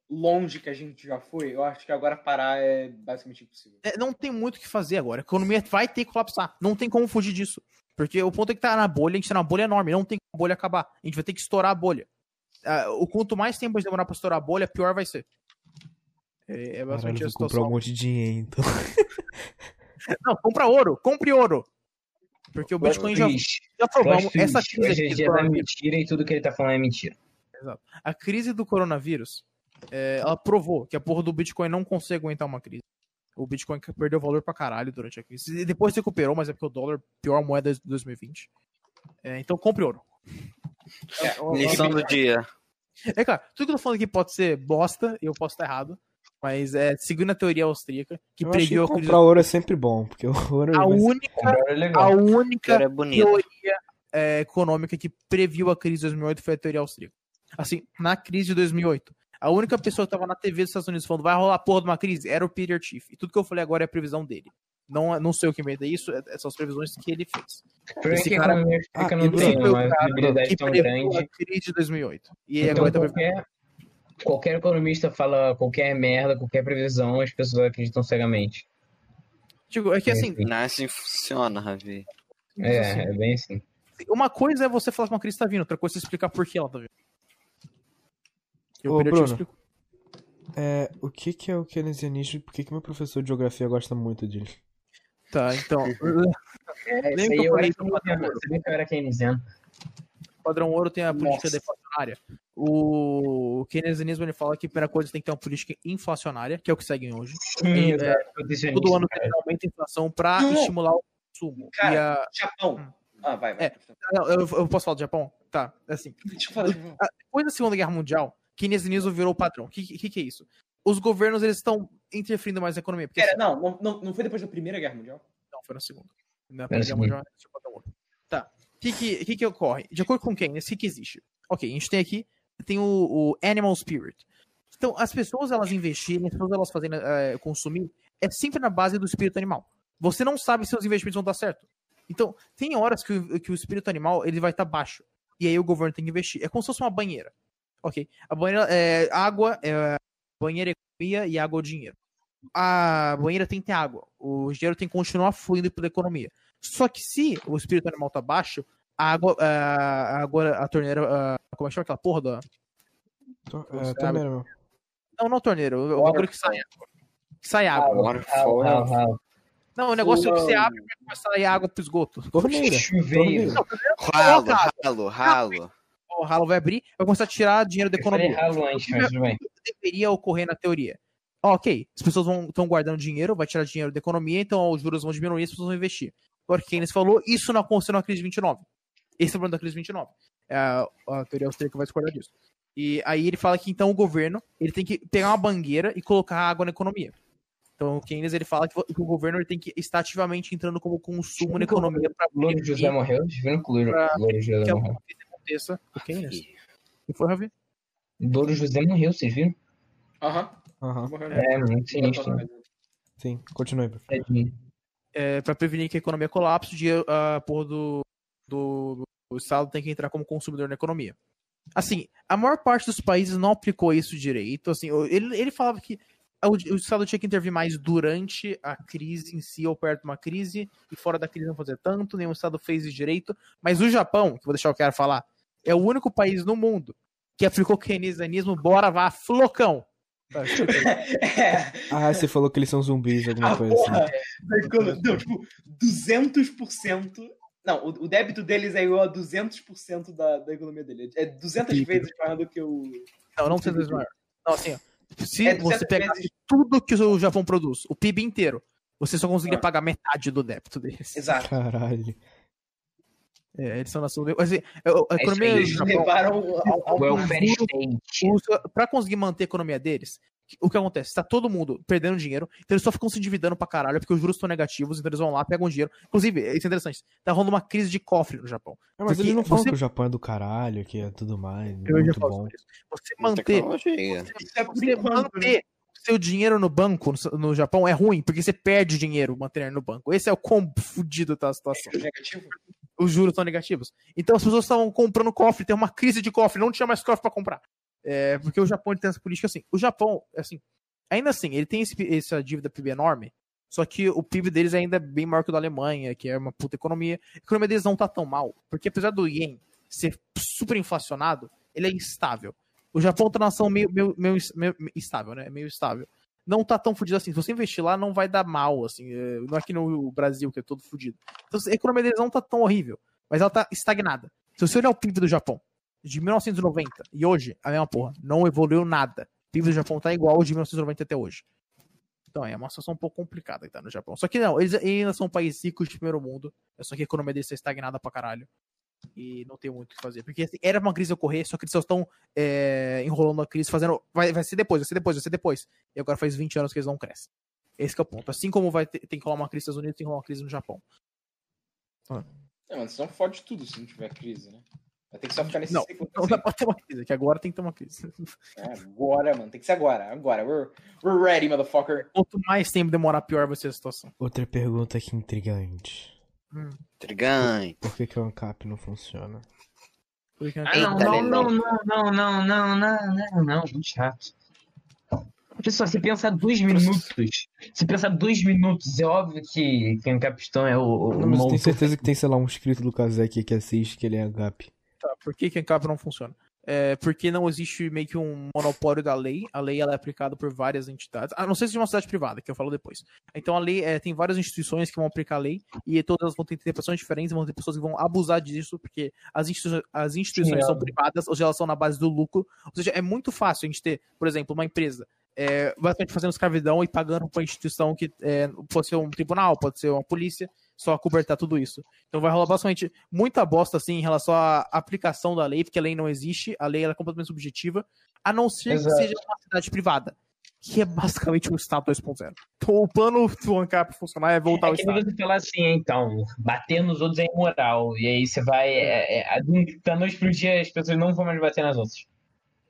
longe que a gente já foi, eu acho que agora parar é basicamente impossível. É, não tem muito o que fazer agora. A economia vai ter que colapsar. Não tem como fugir disso. Porque o ponto é que tá na bolha, a gente tá numa bolha enorme. Não tem como a bolha acabar. A gente vai ter que estourar a bolha. Ah, o quanto mais tempo a gente demorar pra estourar a bolha, pior vai ser. É, é Caralho, basicamente a vou comprar um monte de dinheiro, então. Não, compra ouro. Compre ouro. Porque o Bitcoin já, já provamos. Essa crise Hoje é aqui da coronavírus, mentira e tudo que ele tá falando é mentira. a crise do coronavírus, é, ela provou que a porra do Bitcoin não consegue aguentar uma crise. O Bitcoin perdeu valor pra caralho durante a crise. E depois recuperou, mas é porque o dólar, pior moeda de 2020. É, então compre ouro. Lição do dia. É claro, tudo que eu tô falando aqui pode ser bosta, e eu posso estar errado. Mas é seguindo a teoria austríaca, que Eu acho que previu a comprar ouro é sempre bom, porque o ouro A vai ser- única, é a única é teoria é, econômica que previu a crise de 2008 foi a teoria austríaca. Assim, na crise de 2008, a única pessoa que tava na TV dos Estados Unidos falando vai rolar porra de uma crise era o Peter Schiff. E tudo que eu falei agora é a previsão dele. Não, não sei o que isso, é- são as previsões que ele fez. Por que esse cara- economia fica Ah, no o uma Que tão grande. a crise de 2008. E Então, agora tá também qualquer, qualquer economista fala qualquer merda, qualquer previsão, as pessoas acreditam cegamente. Digo, é que assim, Não é assim funciona, Ravi. É, é bem assim. uma coisa é você falar que uma crise tá vindo, outra coisa é você explicar por que ela tá vindo. E o Ô, Bruno. É, o que que é o keynesianismo e por que que meu professor de geografia gosta muito dele? Tá, então. É, Lembra que eu eu falei que eu era keynesiano? O padrão ouro tem a política Nossa. deflacionária. O keynesianismo ele fala que a primeira coisa tem que ter uma política inflacionária, que é o que seguem hoje. Hum, E, exato, protecionista, Todo ano tem que aumentar a inflação pra Não. estimular o consumo. Cara, E a... Japão. Ah, vai, vai. É. Não, eu, eu posso falar do Japão? Tá, assim. Deixa eu falar. Japão. Depois da Segunda Guerra Mundial, keynesianismo virou o padrão. O que, que, que é isso? Os governos eles estão interferindo mais na economia. Porque, Pera, assim, não, não, não, foi depois da Primeira Guerra Mundial? Não, foi na segunda. Na Primeira Guerra. Mundial. Tá. O que que, que que ocorre? De acordo com Keynes, o que que existe? Ok, a gente tem aqui, tem o, o Animal Spirit. Então, as pessoas, elas investirem, as pessoas, elas fazendo eh, consumir, é sempre na base do espírito animal. Você não sabe se os investimentos vão dar certo. Então, tem horas que o, que o espírito animal, ele vai estar baixo. E aí o governo tem que investir. É como se fosse uma banheira. Ok? A banheira, é, água, é, banheira é economia e água é o dinheiro. A banheira tem que ter água. O dinheiro tem que continuar fluindo pela economia. Só que se o espírito animal tá baixo, a água, a, água, a torneira, a- como é que chama aquela porra da, Você é, torneira mesmo. Não, não torneiro. O bagulho que sai água. Que sai água. Waterfall. Ralo, ralo. Não, o negócio é que você Não. abre e vai sair água pro esgoto. Torneira. Chuveiro. Torneira. Ralo, cara. ralo, ralo. O ralo vai abrir, vai começar a tirar dinheiro da Eu economia. ralo antes, mas tudo bem. deveria ocorrer na teoria. Ok, as pessoas estão guardando dinheiro, vai tirar dinheiro da economia, então os juros vão diminuir, as pessoas vão investir. Agora, o que Keynes falou, isso não aconteceu na crise de 29. Esse é o problema da crise de 29. É a, a teoria austríaca vai discordar disso. E aí ele fala que então o governo ele tem que pegar uma bangueira e colocar água na economia. Então o Keynes ele fala que, o governo ele tem que estar ativamente entrando como consumo na economia para Louro José morreu? Vocês viram que o Louro, Pra- Louro é o que aconteça o Keynes. E foi, Ravi? Louro José morreu, vocês viram? Aham. Aham. É, muito sinistro. Sim, continue. prof. Tadinho. é, para prevenir que a economia colapse, o dinheiro, a porra do, do, do Estado tem que entrar como consumidor na economia. Assim, a maior parte dos países não aplicou isso direito. Assim, ele, ele falava que o, o Estado tinha que intervir mais durante a crise em si, ou perto de uma crise, e fora da crise não fazer tanto, nenhum Estado fez isso direito. Mas o Japão, que vou deixar o cara falar, é o único país no mundo que aplicou keynesianismo, bora vá, flocão. É. Ah, você falou que eles são zumbis, alguma Ah, coisa assim. porra. Econo- Não, tipo, 200%. Não, o, o débito deles é igual a 200% da, da economia dele. É 200 Sim. vezes maior do que o. Não, não precisa vezes maior. Não, assim, ó, se É você 200 pegar vezes- tudo que o Japão produz, o PIB inteiro, você só conseguiria Ah. pagar metade do débito deles. Exato. Caralho. É, eles são nação. Assim, a, a É economia isso aí, do Eles Japão, levaram ao, ao Welfare pra conseguir manter a economia deles, o que acontece? Tá todo mundo perdendo dinheiro, então eles só ficam se endividando pra caralho, porque os juros estão negativos, então eles vão lá, pegam dinheiro. Inclusive, isso é interessante, tá rolando uma crise de cofre no Japão. É, mas Porque eles não falam você- que o Japão é do caralho, que é tudo mais. Eu já muito falo bom. sobre isso. Você manter. Isso é Você né? manter seu dinheiro no banco no, no Japão é ruim, porque você perde dinheiro mantendo no banco. Esse é o quão fudido tá a situação. negativo. Os juros estão negativos. Então as pessoas estavam comprando cofre, tem uma crise de cofre, não tinha mais cofre pra comprar. É, porque o Japão tem essa política assim. O Japão, assim, ainda assim, ele tem esse- essa dívida PIB enorme, só que o PIB deles ainda é bem maior que o da Alemanha, que é uma puta economia. A economia deles não tá tão mal, porque apesar do ien ser super inflacionado, ele é instável. O Japão tá uma nação meio, meio, meio, meio instável, né? Meio estável. Não tá tão fudido assim. Se você investir lá, não vai dar mal, assim. é, Não é que no Brasil, que é todo fudido. Então, a economia deles não tá tão horrível, mas ela tá estagnada. Se você olhar o PIB do Japão, de 1990 e hoje, a mesma porra, não evoluiu nada. O PIB do Japão tá igual ao de 1990 até hoje. Então é uma situação um pouco complicada que tá no Japão. Só que não, eles ainda são um país rico de primeiro mundo. É só que a economia deles tá estagnada pra caralho. E não tem muito o que fazer. Porque assim, era uma crise ocorrer, só que eles só estão é, enrolando a crise, fazendo. Vai, vai ser depois, vai ser depois, vai ser depois. E agora faz 20 anos que eles não crescem. Esse que é o ponto. Assim como vai ter, tem que rolar uma crise nos Estados Unidos, tem que rolar uma crise no Japão. É, mano, senão fode tudo se não tiver crise, né? Vai ter que só ficar nesse Não, ciclo. Não dá pra ter uma crise, que agora tem que ter uma crise. É, agora, mano. Tem que ser agora. Agora. We're, we're ready, motherfucker. Quanto mais tempo demorar, pior vai ser a situação. Outra pergunta aqui intrigante. Trigante. Por que, que o ANCAP não funciona? Ah, não, não, Lelão. não, não, não, não, não, não, não, muito chato. Pessoal, se pensar dois minutos, se pensar dois minutos, é óbvio que, que o Capistão é o, o Não, mas eu tenho certeza que tem, sei lá, um inscrito do Kazek que assiste que ele é ANCAP. Tá, por que que a ANCAP não funciona? É porque não existe meio que um monopólio da lei. A lei ela é aplicada por várias entidades. A não sei se é uma cidade privada, que eu falo depois. Então a lei é, tem várias instituições que vão aplicar a lei e todas elas vão ter interpretações diferentes, vão ter pessoas que vão abusar disso, porque as, as instituições Sim, são óbvio. privadas, ou seja, elas são na base do lucro. Ou seja, é muito fácil a gente ter, por exemplo, uma empresa é, basicamente fazendo escravidão e pagando para uma instituição que é, pode ser um tribunal, pode ser uma polícia, só cobertar tudo isso. Então vai rolar basicamente muita bosta assim em relação à aplicação da lei, porque a lei não existe, a lei ela é completamente subjetiva, a não ser Exato. que seja uma cidade privada, que é basicamente um Estado 2.0. Então o plano do ANCAP funcionar é voltar ao É que Estado. você falar assim, então, bater nos outros é imoral. E aí você vai. É, é, da noite pro dia as pessoas não vão mais bater nas outras.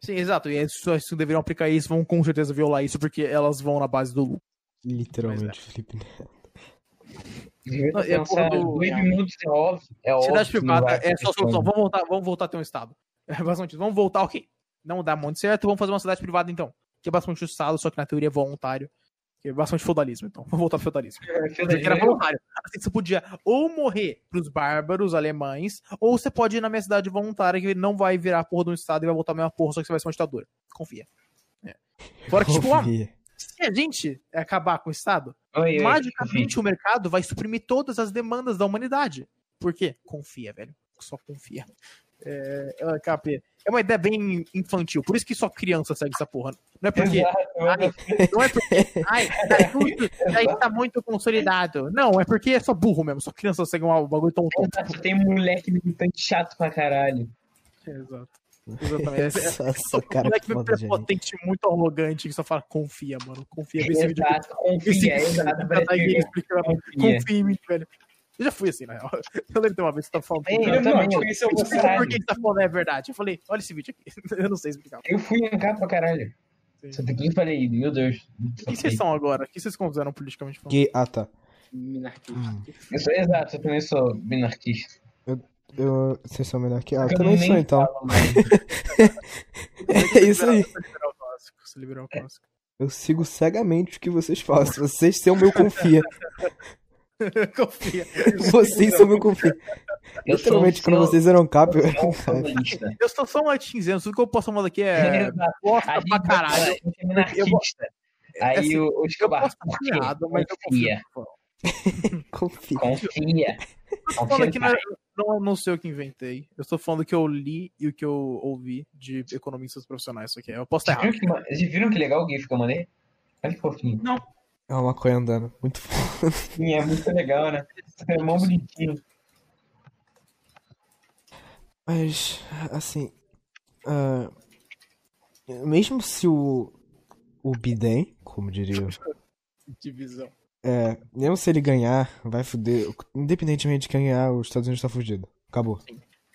Sim, exato. E as pessoas que deveriam aplicar isso vão com certeza violar isso, porque elas vão na base do lucro. Literalmente, Felipe Neto. Não, porra do- dois minutos é óbvio. É óbvio Cidade privada é só solução. Vamos voltar, vamos voltar a ter um Estado. É basicamente. Vamos voltar, ok. Não dá muito certo, vamos fazer uma cidade privada então. Que é basicamente o Estado, só que na teoria é voluntário. Que é basicamente feudalismo, então. Vamos voltar ao feudalismo. É, era voluntário. assim, você podia ou morrer pros bárbaros alemães, ou você pode ir na minha cidade voluntária, que não vai virar porra de um estado e vai voltar a mesma porra, só que você vai ser uma ditadura. Confia. É. Fora que, tipo, Confia. Se a gente acabar com o estado, Oi, oi, magicamente o mercado vai suprimir todas as demandas da humanidade. Por quê? Confia, velho. Só confia. É, é, KP, é uma ideia bem infantil, por isso que só criança segue essa porra. Não é porque. Ai, não é porque. Ai, tá tudo, aí tá muito consolidado. Não, é porque é só burro mesmo. Só criança segue um bagulho tão tonto. Tem moleque militante chato pra caralho. Exato. Exatamente. Essa, É, essa um cara moleque foda, gente. prepotente, muito arrogante, que só fala, confia, mano. Confia. Vê esse vídeo confia, exato. Tá confia. confia em mim, velho. Eu já fui assim, na real. Eu lembro de uma vez que você tá falando. Ei, Cara, eu também, Não, eu- você. Explica caralho. por que que tá falando é verdade. Eu falei, olha esse vídeo aqui. Eu não sei explicar. Eu fui em cá pra caralho. Só que eu falei, meu Deus. O que vocês são agora? O que vocês consideram politicamente falando? Que, ah, tá. Minarquista. Hum. Eu sou exato, eu também sou minarquista. Eu, vocês são melhor que. Ah, eu Eu também sou, então. É isso aí. Clássico. Eu sigo cegamente o que vocês façam. Vocês são meu confia. Confia. Vocês são meu confia. Eu Literalmente, quando seu- vocês eram cap, eu eu sou um. Eu só um latinzeno. Tudo que eu posso falar daqui é bosta pra caralho. é minarquista. Aí assim, o, o Eu Escobar, posso quê? errado, mas eu confia. confio. confia. Confia. tô falando aqui no não, é- não, não sei o que inventei. Eu estou falando o que eu li e o que eu ouvi de economistas profissionais. Isso aqui. Eu posso estar Vocês errado. viram, que, vocês viram que legal o GIF que eu mandei? Olha que fofinho. É uma maconha andando. Muito foda. Sim, é muito legal, né? É mó bonitinho. Mas, assim. ah, mesmo se o. O Biden, como diria. Divisão. É, mesmo se ele ganhar, vai foder. Independentemente de quem ganhar, os Estados Unidos tá fudido. Acabou.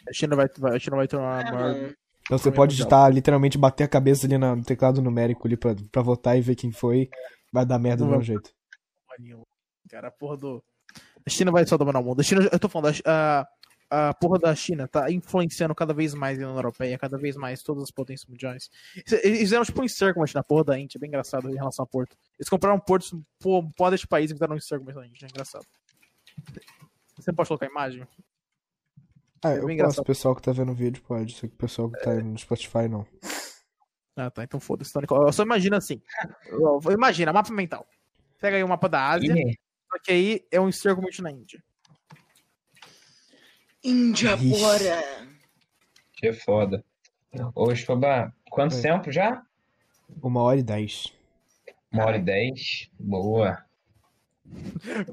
A China vai, vai- a China vai tornar a maior. Então você pode digitar, literalmente bater a cabeça ali no teclado numérico ali pra, pra votar e ver quem foi. Vai dar merda do mesmo jeito. Cara, a porra do. A China vai só dominar o mundo. A China, eu tô falando, a, a, porra da China tá influenciando cada vez mais a União Europeia, cada vez mais todas as potências mundiais. Eles fizeram tipo um encirclement na porra da Índia, é bem engraçado em relação a Porto. Eles compraram portos, pô, porra de país e fizeram um encirclement na Índia, é engraçado. Você não pode colocar a imagem? Ah, É eu posso, engraçado. o pessoal que tá vendo o vídeo pode, só que o pessoal que tá no Spotify não. Ah, tá, então foda-se. Então, Só imagina assim. Imagina, mapa mental. Pega aí o mapa da Ásia, só que aí é um encirclement na Índia. Índia, bora! que foda. Ô, Escobar, quanto Oi. tempo já? Uma hora e dez. Uma hora e dez. Boa.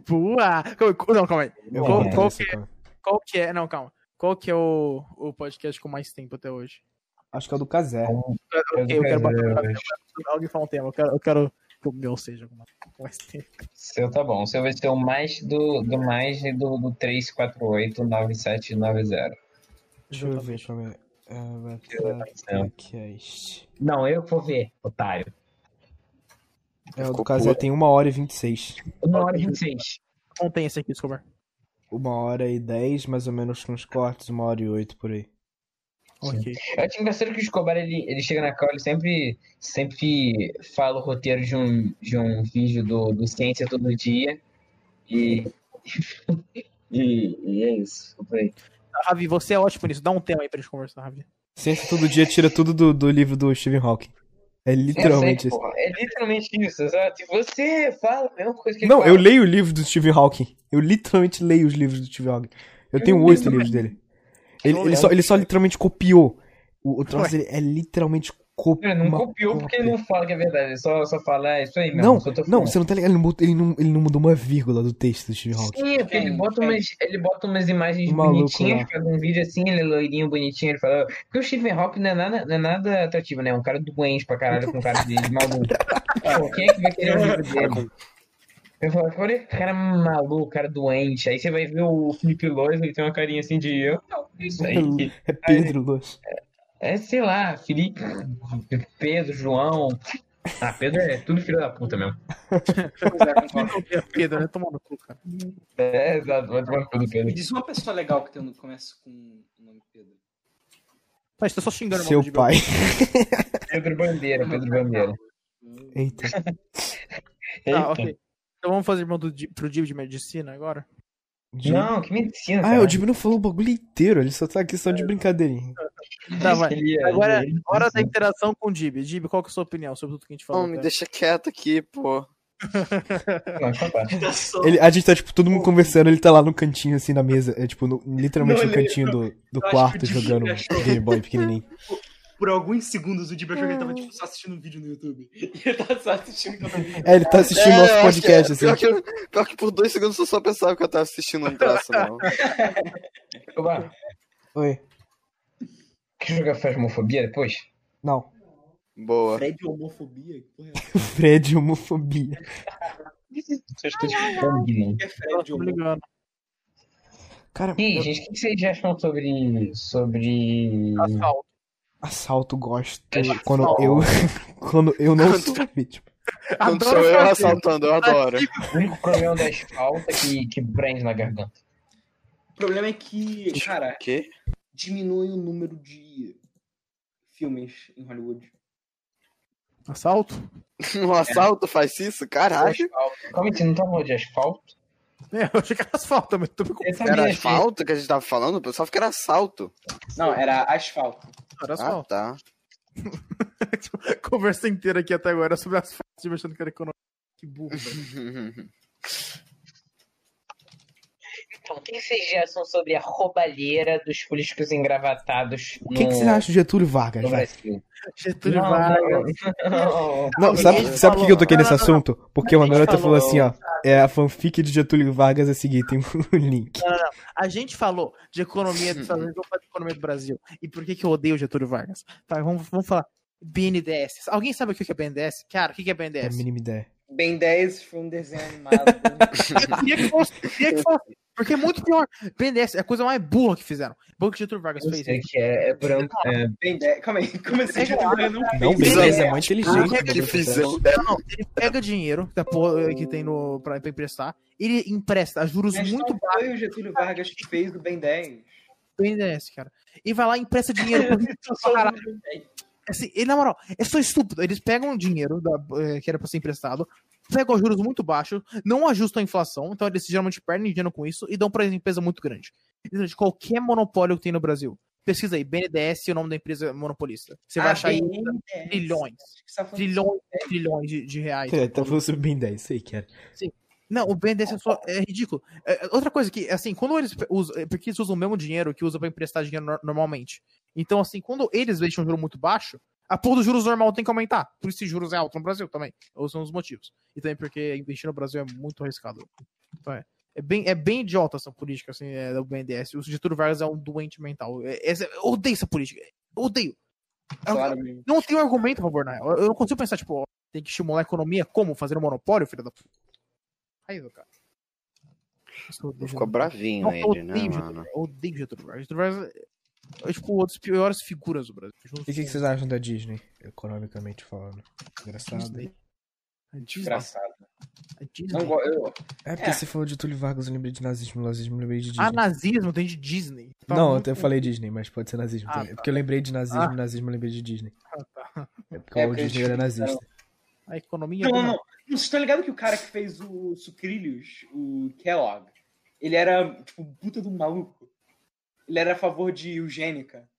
Boa! Não, calma aí. Eu Qual- qual essa, cara. Qual que é. Não, calma. Qual que é o, o podcast com mais tempo até hoje? Acho que é o do Casé. Ok, eu quero bater no. Alguém fala um tema. Eu quero, eu quero que o meu seja com mais- com mais tempo. Seu tá bom. O seu vai ser o mais do, do mais e do, do 3489790. Deixa eu ver, deixa eu ver. É, Podcast. Não, eu vou ver, otário. É, o do Casé tem uma hora e vinte e seis. Uma hora e 26. Contém esse aqui, Escobar. Uma hora e dez, mais ou menos com os cortes, uma hora e oito por aí. Ok. Eu acho engraçado que o Escobar, ele, ele chega na call, ele sempre, sempre fala o roteiro de um, de um vídeo do, do Ciência Todo Dia. E, e, e é isso. Eu falei, Ravi, você é ótimo nisso. Dá um tema aí pra gente conversar, Ravi. Ciência todo dia tira tudo do, do livro do Stephen Hawking. É literalmente sei, isso. porra, é literalmente isso, exato. E você fala a mesma coisa que ele Não, fala. eu leio o livro do Stephen Hawking. Eu literalmente leio os livros do Stephen Hawking. Eu tenho oito livros dele. Ele, ele só, ele só literalmente copiou. O, o troço é literalmente copiou. Ele não copiou porque ele não fala que é verdade, ele só, só fala, é isso aí mesmo. Não, não, você não tá ligado. Ele não, ele, não, ele não mudou uma vírgula do texto do Stephen Hawking. Sim, é porque ele bota, umas, ele bota umas imagens maluco bonitinhas, lá. faz um vídeo assim, ele é loirinho, bonitinho, ele fala. Porque o Stephen Hawking não é nada, não é nada atrativo, né? É um cara doente pra caralho, com cara de, de maluco. Pô, quem é que vai querer um livro dele? Eu falo, olha que cara maluco, cara doente. Aí você vai ver o Felipe Lois, ele tem uma carinha assim de eu. Não, isso aí. É Pedro Luz. É, sei lá, Felipe, Pedro, João. Ah, Pedro é tudo filho da puta mesmo. Pedro, né? Toma no cu, cara. É, exato, vai tomar tudo, Me Pedro. diz uma pessoa legal que tem um, começa com o nome Pedro. Você tá só xingando o Seu de pai. Pedro Bandeira, Pedro Bandeira. Eita. Eita. ok. Então vamos fazer irmão do, pro Div de medicina agora? Jimmy- Não, que medicina. Ah, cara. o Jimmy não falou o bagulho inteiro, ele só tá aqui só de brincadeirinha. Tá, vai. É- Agora, ele é hora da medicina. interação com o Dib. Dib, qual que é a sua opinião sobre tudo que a gente falou? Não, me até? deixa quieto aqui, pô. Não, então tá. Ele, a gente tá, tipo, todo mundo conversando, ele tá lá no cantinho, assim, na mesa. É, tipo, no- literalmente Não, no cantinho do, do acho quarto, jogando Game Boy pequenininho. Por alguns segundos o Dib achou que ele tava tipo, só assistindo um vídeo no YouTube. E ele tava só assistindo o vídeo. É, ele tá assistindo É, nosso que é- podcast, assim. Pior que, pior que por dois segundos eu só pensava que eu tava assistindo um troço, não. Oi. quer jogar Fasmofobia depois? Não. Boa. Fred homofobia? É? Fred, homofobia. Vocês combinam. Que é Fred homofobia? Cara, eu- gente, o que vocês acham sobre. sobre. Asfalto. Assalto gosto Assalto. quando eu. quando eu não Quando- sou vítima. Quando Adoro sou eu fazer. assaltando, eu adoro. O único problema da asfalto é que, que prende na garganta. O problema é que, cara, O quê? diminui o número de filmes em Hollywood. Assalto? Um assalto faz isso? Caralho. Aí, você não tá falando de asfalto? É, eu achei que era asfalto, mas tô me Era asfalto que a gente tava falando? O pessoal fica era assalto. Não, era asfalto. Era Ah, asfalto. tá. Conversa inteira aqui até agora sobre asfalto, achando que era econômico. Que burro, Então, o que vocês acham sobre a roubalheira dos políticos engravatados O que, que você acha de Getúlio Vargas, no? Getúlio Não, Vargas. não, não. Não, sabe, sabe por que eu toquei nesse Não, não, não. assunto? Porque uma garota falou falou- assim, ó. É a fanfic de Getúlio Vargas a seguir, tem o link. A gente falou de economia dos Estados Unidos, vamos falar de economia do Brasil. E por que, que eu odeio o Getúlio Vargas? Tá, vamos, vamos falar. BNDES. Alguém sabe o que que é BNDES? Cara, o que que é É a BNDES? mínima ideia. 10 foi um desenho animado. Eu queria que fosse, queria que fosse. Porque é muito pior. BNDES é a coisa mais burra que fizeram. Bom que o Getúlio Vargas Eu fez. sei que é, é branco. É, ben 10. Calma aí, como assim? É Getúlio Vargas não Não, fez é Ben muito 10? inteligente. Ah, que fizeram. Não, não, ele pega dinheiro da porra que tem no, pra, pra emprestar, ele empresta a juros Mas muito não baixos foi o Getúlio Vargas que fez o Ben 10. do BNDES, cara. E vai lá e empresta dinheiro pra. Assim, e, na moral, é só estúpido. Eles pegam o dinheiro da, eh, que era pra ser emprestado, pegam juros muito baixos, não ajustam a inflação, então eles geralmente perdem dinheiro com isso e dão pra empresa muito grande. De qualquer monopólio que tem no Brasil. Pesquisa aí, BNDES o nome da empresa monopolista. Você vai Ah, achar aí Ben 10. trilhões. Tá trilhões e trilhões de, de reais. É, tá falando sobre 10, sei que era. Não, o BNDES é, só, é ridículo. É, outra coisa que, assim, quando eles usam. é Porque eles usam o mesmo dinheiro que usa pra emprestar dinheiro nor- normalmente. Então, assim, quando eles deixam o juro muito baixo, a porra dos juros normal tem que aumentar. Por isso, juros é alto no Brasil também. Ou são os motivos. E também porque investir no Brasil é muito arriscado. Então, é. É bem, é bem idiota essa política, assim, é, do BNDES. O Getúlio Vargas é um doente mental. É, essa- eu odeio essa política. Eu odeio. Eu- Claro, mesmo. Não tenho argumento a favor, né? Eu, eu não consigo pensar, tipo, ó, tem que estimular a economia como? Fazer um monopólio, filho da puta. Aí, cara. Eu Ficou bravinho Não, eu ele, né, odeio mano? Getúlio. Eu odeio Getúlio Vargas. Getúlio Vargas é, tipo, uma das piores figuras do Brasil. E o que, que vocês acham da Disney, economicamente falando? Engraçado. Disney. Disney. Engraçado. A Disney. Não, eu, É porque É. você falou de Túlio Vargas, eu lembrei de nazismo, nazismo, eu lembrei de Disney. Ah, nazismo tem de Disney. Tá não, muito- eu falei Disney, mas pode ser nazismo Ah, também. tá. É porque eu lembrei de nazismo, Ah. nazismo eu lembrei de Disney. Ah, tá. É porque É, o Disney era eles nazista. A economia. Não, não. Não, Vocês estão ligados que o cara que fez o Sucrilhos, o Kellogg, ele era, tipo, um puta do maluco. Ele era a favor de eugênica.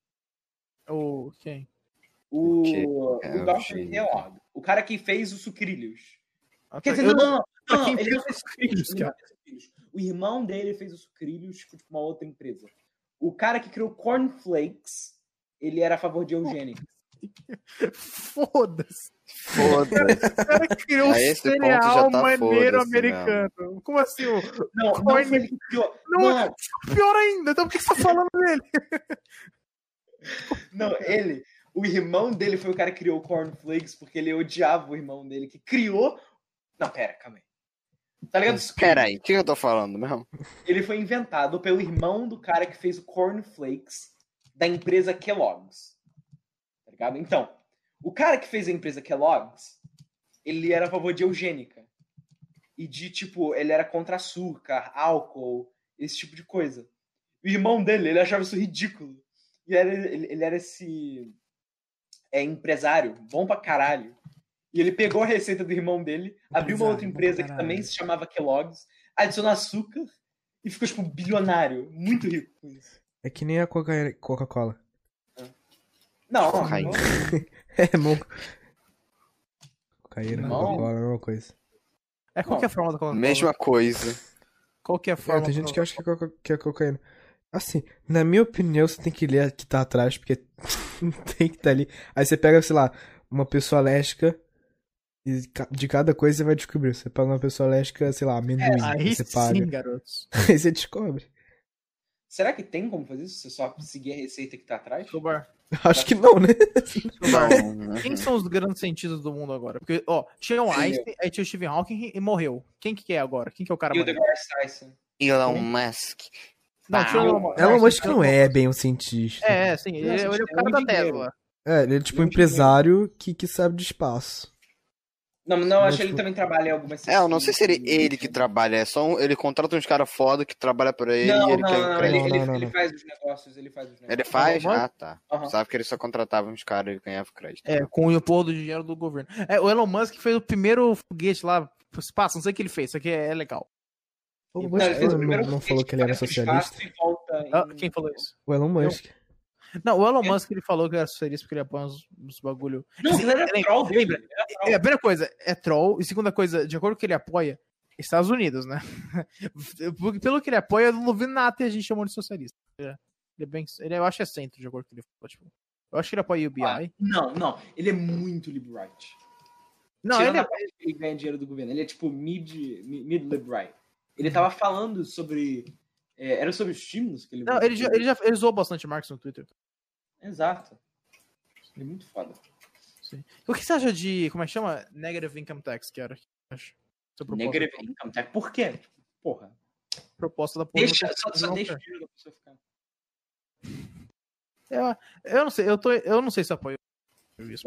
O quem? O, o é Dr. eugênica? Kellogg. O cara que fez o Sucrilhos. Ah, Quer tá. dizer, Eu- não, não, não. não, quem ele fez não fez o Sucrilhos, não Sucrilhos. O irmão dele fez o Sucrilhos, tipo, uma outra empresa. O cara que criou Cornflakes, ele era a favor de eugênica. Foda-se. Foda-se. O cara criou um cereal tá maneiro americano. Como assim? o- Não, não Corn- foi que criou. Não, Não, Pior ainda, então por que você tá falando dele? Não, ele. O irmão dele foi o cara que criou o Cornflakes porque ele odiava o irmão dele que criou. Não, pera, calma aí. Tá ligado? Isso- Pera aí, o que eu tô falando mesmo? Ele foi inventado pelo irmão do cara que fez o Cornflakes da empresa Kellogg's. Ligado? Então, o cara que fez a empresa Kellogg's, ele era a favor de eugênica. E de, tipo, ele era contra açúcar, álcool, esse tipo de coisa. O irmão dele, ele achava isso ridículo. E era, ele, ele era esse é, empresário, bom pra caralho. E ele pegou a receita do irmão dele, abriu uma outra Empresário, empresa que também se chamava Kellogg's, adicionou açúcar e ficou, tipo, bilionário. Muito rico com isso. É que nem a Coca- Coca-Cola. Não, Cocaína. não. É, bom. Cocaína, Não. Coca-Cola, a mesma coisa. É qual que é a forma da Coca-Cola? Mesma coisa. Qual que é a É, forma tem gente que acha que é, coca- que é cocaína. Assim, na minha opinião, você tem que ler o que tá atrás, porque tem que estar ali. Aí você pega, sei lá, uma pessoa lésbica e de cada coisa você vai descobrir. Você pega uma pessoa lésbica, sei lá, amendoim, Aí você paga. sim, garotos. Aí você descobre. Será que tem como fazer isso? Você só seguir a receita que tá atrás? Escobar. Acho que não, né? Não, Quem são os grandes cientistas do mundo agora? Porque, ó, tinha o. Einstein, aí tinha o Stephen Hawking e morreu. Quem que é agora? Quem que é o cara E o maneiro? DeGrasse Tyson. Elon Musk. Não, tinha o Elon Musk. Elon Musk não é bem um cientista. É, é, sim. Ele, ele é o é cara da. Tesla. É, ele é tipo um é um empresário que, que sabe de espaço. Não, não, acho que ele tipo- também trabalha em algumas É, eu não sei se ele, ele que trabalha, é só um, ele contrata uns caras foda que trabalha pra ele Não, e ele não, quer não, um ele, crédito. ele, Não, não, ele não. faz os negócios, ele faz os negócios. Ele faz? Elon? Ah, tá. Aham. Sabe que ele só contratava uns caras e ganhava crédito. É, com o apoio do dinheiro do governo. É, o Elon Musk fez o primeiro foguete lá pro espaço, não sei o que ele fez, isso aqui é, é legal. O Não, Musk ele fez o não, não falou que ele era socialista. e Ah, em- quem falou isso? O Elon Musk. Não, o Elon Musk ele falou que era socialista porque ele apoia uns, uns bagulho. Não, ele era Lembra- troll lembra? era troll. É, a primeira coisa, é troll. E segunda coisa, de acordo com o que ele apoia, Estados Unidos, né? Pelo que ele apoia, eu não duvido nada e a gente chamou de socialista. Ele é, é bem. Ele, é- eu acho que é centro, de acordo com o que ele falou. Tipo, eu acho que ele apoia o UBI. Ah, Não, não. Ele é muito liberal. não, Tirando ele é. ele ganha dinheiro do governo. Ele é tipo mid, mi- mid-liberal. Ele tava falando sobre. é, era sobre os estímulos que ele. Não, ele já, ele já ele zoou bastante Marx no Twitter. Exato. Ele é muito foda. O que você acha de. Como é que chama? Negative Income Tax, que era. acho. Sua proposta, Negative income tax. Por quê? Por quê? proposta da porra Deixa, só, só deixa o dinheiro da pessoa ficar. Eu, eu não sei, eu, tô, eu não sei se eu apoio isso.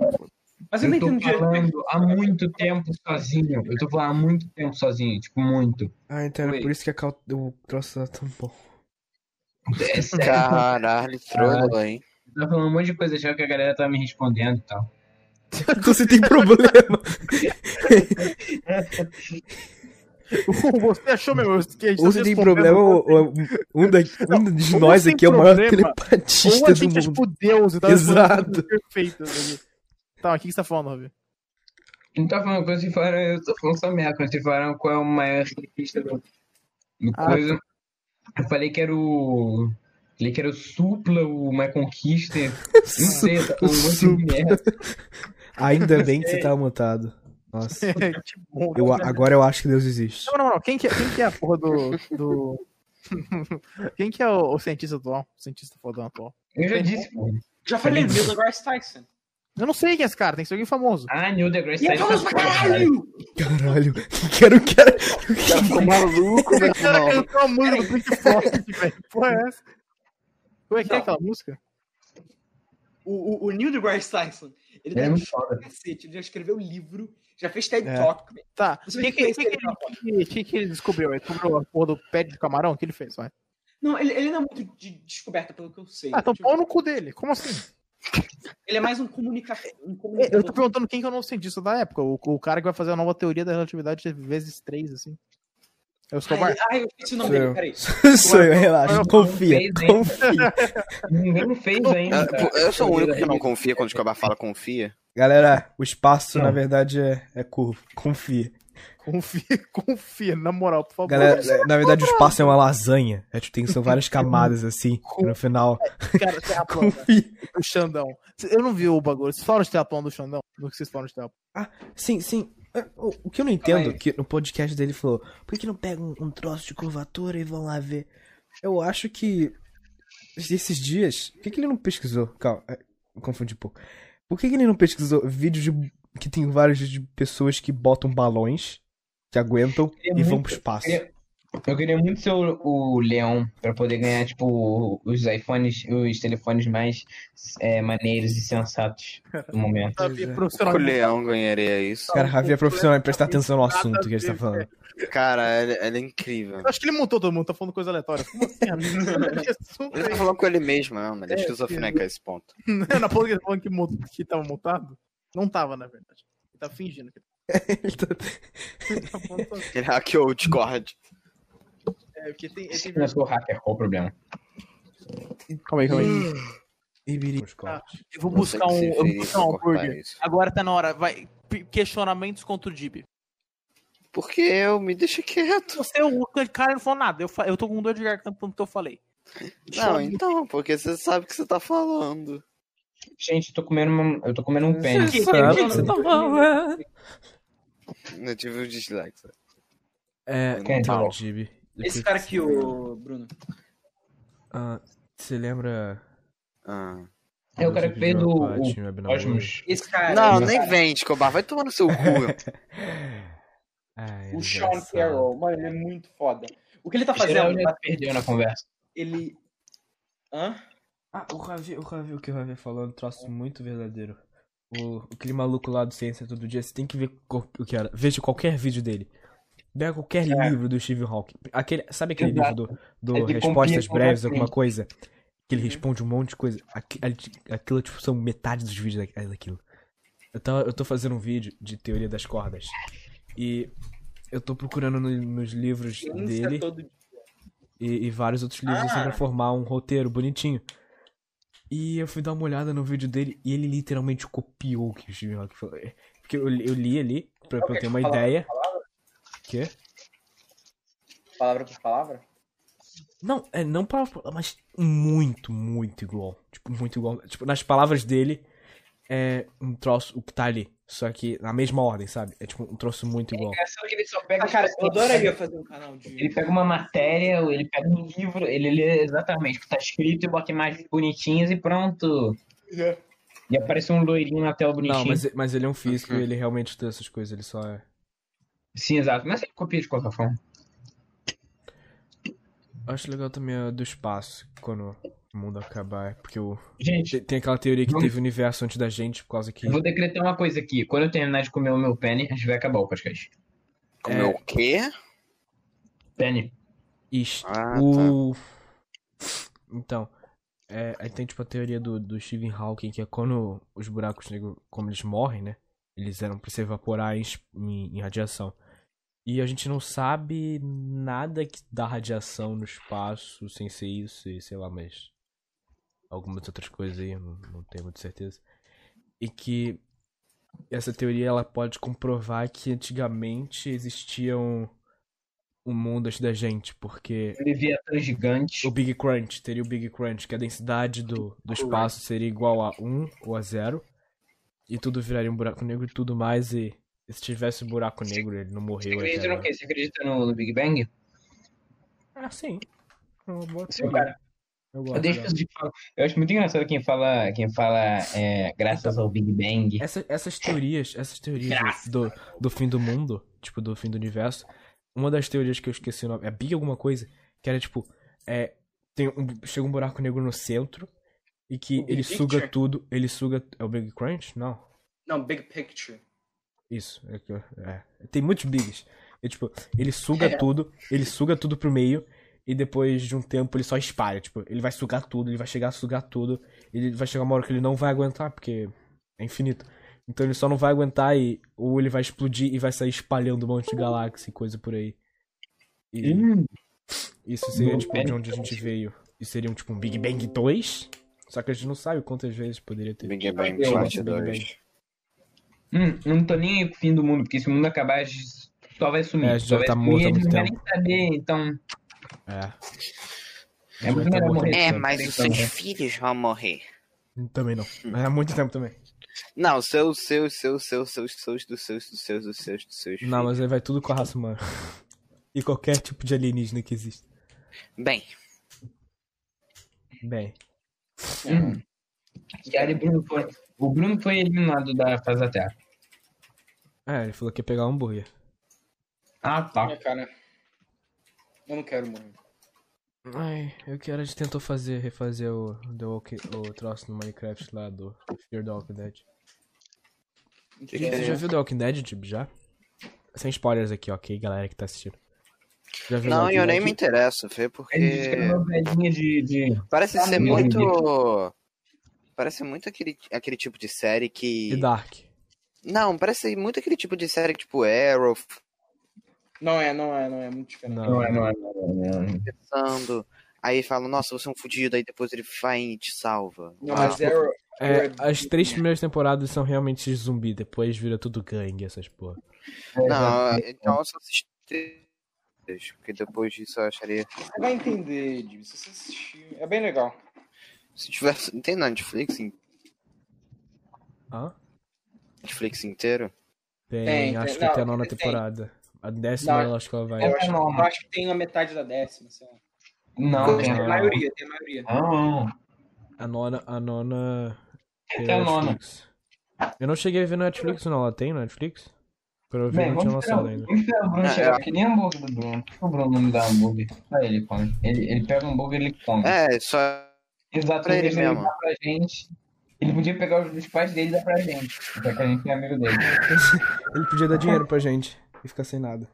mas eu não Eu tô dinheiro. falando há muito tempo sozinho. Eu tô falando há muito tempo sozinho, tipo, muito. Ah, então Oi. por isso que a cal... o troço tá tão bom. É. Caralho, trollou, hein? Tava falando um monte de coisa, achava que a galera tava me respondendo e tal. Então você tem problema. Você achou, meu, que a gente Ou tá você tem problema, ou, ou um, da, um de ou nós aqui é o maior problema, Ou telepatista a do gente é mundo. tipo Deus e tá Exato. perfeito. Tá, o que que você tá falando, Ravi? Não tá falando coisa, vocês falaram, eu tô falando só merda. Quando vocês falaram qual é o maior cientista do, do Ah, coisa, eu falei que era o. Falei que era o Supla, o My Conquista. Não sei, falando um monte de merda. Ainda bem que você tava mutado. Nossa. que bom. Eu, agora eu acho que Deus existe. Não, não, não. Quem que é, quem que é a porra do. do... quem que é o, o cientista atual? O cientista fodão atual? Eu já disse, pô. Já falei, Neil deGrasse Tyson. Eu não sei quem é esse cara, tem que ser alguém famoso. Ah, Neil deGrasse E é Tyson. famoso pra caralho! Caralho. Quero, quero. Ficou maluco, meu O cara cantou a música do Pink Floyd, velho. Porra é essa? Como é que é aquela música? O, o, o Neil deGrasse Tyson, ele É deve muito foda. cacete, ele já escreveu livro, já fez TED É. Talk. Tá. O que, que, conhecer que, ele que, que, que, que ele descobriu? Ele descobriu a porra do pé de camarão? O que ele fez? Vai. Não, ele, ele não é muito de descoberta, pelo que eu sei. Ah, então Tipo, pau no cu dele. Como assim? Ele é mais um, comunica... um Eu comunicador. tô perguntando quem que é o novo cientista da época. O, o cara que vai fazer a nova teoria da relatividade vezes três, assim. É o Escobar? Ai, ai, eu esqueci o nome Sou dele, eu. peraí. Sou eu, relaxa. Confia, confia. Ninguém não fez ainda. Eu, eu sou o único que não confia quando o Escobar fala confia. Galera, o espaço, Não. na verdade, é, é curvo. Confia. Confia, confia, na moral, por favor. Galera, na verdade, o espaço é uma lasanha. É, tipo, tem, são várias camadas, assim. no final, Cara, terra plana confia. do Xandão. Eu não vi o bagulho. Vocês falam de terra plana do Xandão? Do que vocês falam de terra plana? Sim, sim. É, O, que eu não entendo, que no podcast dele falou, por que não pegam um, um troço de curvatura e vão lá ver? Eu acho que esses dias, por que, que ele não pesquisou? Calma, é, confundi um pouco. Por que, que ele não pesquisou vídeos de, que tem vários de pessoas que botam balões, que aguentam Queria e vão muito- pro espaço? queria- Eu queria muito ser o, o Leão pra poder ganhar, tipo, os iPhones, os telefones mais é, maneiros e sensatos do momento. É. O Leão ganharia isso. Cara, Ravi é profissional em prestar atenção no assunto que gente tá falando. Cara, ele, ele é incrível. Eu acho que ele montou todo mundo, tá falando coisa aleatória. Como assim, amigo? Assunto Ele é tá falando com ele mesmo, não, mas ele é É, esquizofrênico a esse ponto. Na porra que ele tá falando que, mut- que tava montado? Não tava, na verdade. Ele tá fingindo que Ele tá- ele tá Ele hackeou o Discord. É, porque tem, tem... Eu sou hacker, qual o problema? Calma aí, calma aí. Ibiri. Eu vou Não buscar um, que eu vou buscar um hambúrguer. isso. Agora tá na hora. Vai. Questionamentos contra o Dib. Porque eu me deixa quieto. Você, o cara não falou nada. Eu, eu tô com dor de garganta pelo que eu falei. Não, então, porque você sabe o que você tá falando. Gente, eu tô comendo, uma- eu tô comendo um pênis. Você sabe o que você tá falando. Eu tive um dislike. É, Quem então, falou? Esse cara aqui, o Bruno. Ah, você lembra. Ah. É o cara que fez o, o Patinho Web Namoro? Cosmos. Esse cara. Não, nem cara, vem, Escobar. Vai tomar no seu cu. Ah, ele O é Sean. Carroll, mano, ele é muito foda. O que ele tá fazendo? já perdeu na conversa. Ele. Hã? Ah, o Ravi, o Ravi, o que o Ravi falou é um troço muito verdadeiro. O, aquele maluco lá do Ciência Todo Dia, você tem que ver o que era. Veja qualquer vídeo dele. Pega qualquer livro do Steve Hawking. Aquele, sabe aquele Exato. livro do, do Ele Respostas Breves, alguma coisa? Que ele responde um monte de coisa. Aquilo, tipo, são metade dos vídeos da- daquilo. Eu, tava, eu tô fazendo um vídeo de teoria das cordas. E eu tô procurando no- nos livros dele e, e vários outros livros assim Ah. pra formar um roteiro bonitinho. E eu fui dar uma olhada no vídeo dele e ele literalmente copiou o que o Steve Hawking falou. É, Porque eu, li- eu li ali pra, pra eu ter uma Palavra ideia. Palavra, Quê? palavra por palavra? Não, é não palavra, por palavra, mas muito, muito igual. Tipo, muito igual. Tipo, nas palavras dele é um troço, o que tá ali. Só que na mesma ordem, sabe? É tipo um troço muito igual. engraçado que ele só pega. Ah, cara, tipo, eu adoraria fazer um canal de. Ele pega uma matéria, ou ele pega um livro, ele lê exatamente o que tá escrito e bota imagens bonitinhas e pronto. E aparece um loirinho na tela bonitinho. Não, mas, mas ele é um físico Uhum. e ele realmente estuda essas coisas, ele só é. Sim, exato. Mas ele copia de qualquer forma. Acho legal também a do espaço, quando o mundo acabar. Porque o. Gente, Tem, aquela teoria que Vamos- teve o universo antes da gente, por causa que. eu vou decretar uma coisa aqui. Quando eu terminar de comer o meu penny, a gente vai acabar o podcast. Como É. é o quê? Penny. Ixi, Ah, o. Então. É, aí tem tipo a teoria do, do Stephen Hawking, que é quando os buracos negros, como eles morrem, né? Eles eram pra se evaporar em, em- em radiação. E a gente não sabe nada que dá radiação no espaço sem ser isso, e sei lá, mas. Algumas outras coisas aí, não, não tenho muita certeza. E que essa teoria ela pode comprovar que antigamente existiam um mundo antes da gente, porque Leviatã gigante. o Big Crunch, teria o Big Crunch, que a densidade do, do espaço seria igual a 1 ou a 0. E tudo viraria um buraco negro e tudo mais. E se tivesse um buraco negro, ele não Você morreu até acredita no quê? Você acredita no, no Big Bang? Ah, sim. Seu teoria. cara. Eu Eu, gosto deixo dela. de falar. eu acho muito engraçado quem fala, quem fala é, graças ao Big Bang. Essa- essas teorias, essas teorias Graças do, do, fim do mundo, tipo, do fim do universo. Uma das teorias que eu esqueci o nome, é Big alguma coisa, que era tipo, é, tem um, chega um buraco negro no centro e que O Big ele suga Picture? tudo, ele suga, é o Big Crunch? Não. Não, Big Picture. Isso, é, que eu- é. Tem muitos bigs. É, tipo, ele suga É. tudo, ele suga tudo pro meio e depois de um tempo ele só espalha. Tipo, ele vai sugar tudo, ele vai chegar a sugar tudo. Ele vai chegar uma hora que ele não vai aguentar, porque é infinito. Então ele só não vai aguentar e ou ele vai explodir e vai sair espalhando um monte de galáxia e coisa por aí. E Hum, isso seria tipo de onde a gente veio. E seria um tipo um Big Bang 2. Só que a gente não sabe quantas vezes poderia ter. Big Bang Eu Parte gosto do Big 2. Hum, não tô nem aí com o fim do mundo, porque se o mundo acabar, a gente só vai sumir. É, a gente só já tá morto há muito tempo. nem saber, então. É. É muito melhor morrer. É, cedo, mas os seus filhos vão morrer. Também não. Mas há muito tempo também. Não, seus, seus, seus, seus, seus, seus, dos seus, dos seus, dos seus, dos seus. Não, mas aí vai tudo com a raça humana. e qualquer tipo de alienígena que existe. Bem, Bem. Hum. E Bruno foi, o Bruno foi eliminado da fase da Terra. É, ele falou que ia pegar um hambúrguer. Ah, tá. Minha cara. Eu não quero morrer. Ai, eu que a gente tentou fazer, refazer o, The Walking, o troço no Minecraft lá do Fear the Walking Dead. que Você é? já viu The Walking Dead, tipo, já? Sem spoilers aqui, ok, galera que tá assistindo. Já viu The não, eu nem me interesso, Fê, porque velhinha de. de... parece Ah, ser meu muito. Parece muito aquele, aquele tipo de série E que. Dark. Não, parece muito aquele tipo de série que, tipo Arrow, Não é, não é, não é muito diferente. Não. Não é, não é, não é, não é. Pensando. Aí fala, nossa, você é um fudido, aí depois ele vai e te salva. Não, Ah, mas Arrow, É, as três primeiras temporadas são realmente zumbi, depois vira tudo gangue, essas porra. Não, então eu só assisti três, porque depois disso eu acharia. você vai entender, Divi, se você assistir. É bem legal. Se tivesse. Não tem na Netflix? em- Hã? Netflix inteiro? Tem, Tem, acho tem, que não, até a nona tem. temporada. A décima Não, eu acho que ela vai. Eu acho, não. eu acho que tem a metade da décima, sei lá. Não, Tem a maioria, tem a maioria. Não, A nona. A nona. tem a nona. Netflix. Eu não cheguei a ver no Netflix, não. Ela tem no Netflix? Pra eu ver, Bem, não tinha lançado ainda. vamos esperar o Bruno É, chegar, é. porque nem hambúrguer do Bruno. Por que o Bruno não me dá hambúrguer? Pra ele, come. Ele, ele pega um hambúrguer e ele come. É, só. Exato, pra ele mesmo. pra gente. Ele podia pegar os dos pais dele e dar pra gente. Já que a gente é amigo dele. Ele podia dar dinheiro pra gente e ficar sem nada.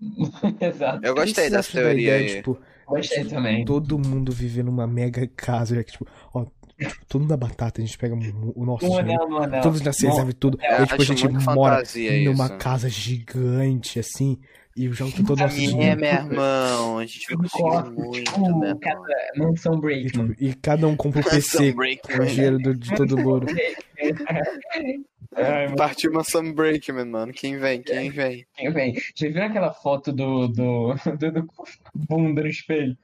Exato. Eu gostei dessa teoria ideia, aí. Tipo, Gostei também. todo mundo viver numa mega casa, já que, tipo, ó, tipo, todo mundo da batata, a gente pega o nosso Um dinheiro. anel no anel. Todos já se Não, reserve tudo. É, e aí, tipo, a gente mora numa isso. casa gigante, assim, e joga todo o nosso É, dinheiro. meu irmão, a gente vai conseguir muito, Tipo, irmão. cada mansão E, Breakman. tipo, e cada um compra um PC Break, com o dinheiro do- de todo mundo. Ai, meu Partiu uma Sam Breakman, mano. Quem vem? Quem vem? Deus, velho. Já viram aquela foto do, do, do, do bunda no espelho?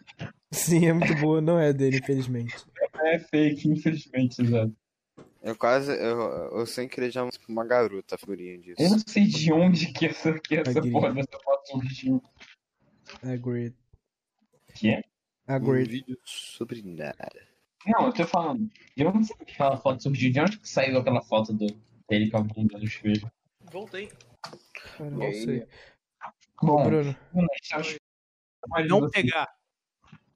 Sim, é muito boa. Não é dele, infelizmente. É fake, infelizmente, exato. Eu quase. Eu, eu sem querer já pra uma garota a figurinha disso. Eu não sei de onde que essa, que essa Agreed. porra dessa foto surgiu. Agreed. Que é? Um Agreed. vídeo sobre nada. Não, eu tô falando. Eu não sei que aquela foto surgiu. De onde que saiu aquela foto do, dele com a bunda no espelho? Voltei. Cara, não sei. Bom, Bruno, Mas não pegar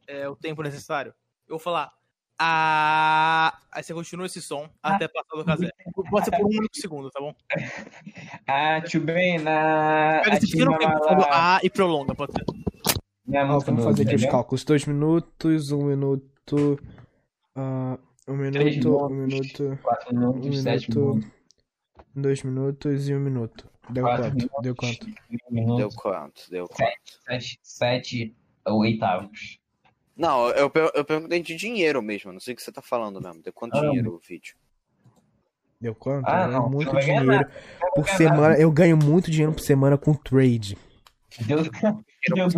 é, o tempo necessário, eu vou falar. Ah, aí você continua esse som até passar do casé. Pode ser por um único segundo, tá bom? Ah, Chubena. Pega esse pequeno tempo falando ah e prolonga, pode ser. Minha vamos fazer aqui os entendeu? cálculos. Dois minutos, um minuto. ah, um minuto, um minuto, Quatro um minutos, sete minuto, minutos. dois minutos e um minuto. Deu Quatro quanto? minutos. Deu quanto? um Deu quanto? Deu quanto? Sete, sete oitavos. Não, eu, eu perguntei de dinheiro mesmo. Não sei o que você tá falando mesmo. Deu quanto Ah, dinheiro o vídeo? Deu quanto? Ah, é não, muito não dinheiro. Por semana, eu ganho muito dinheiro por semana com trade. Deu, deu,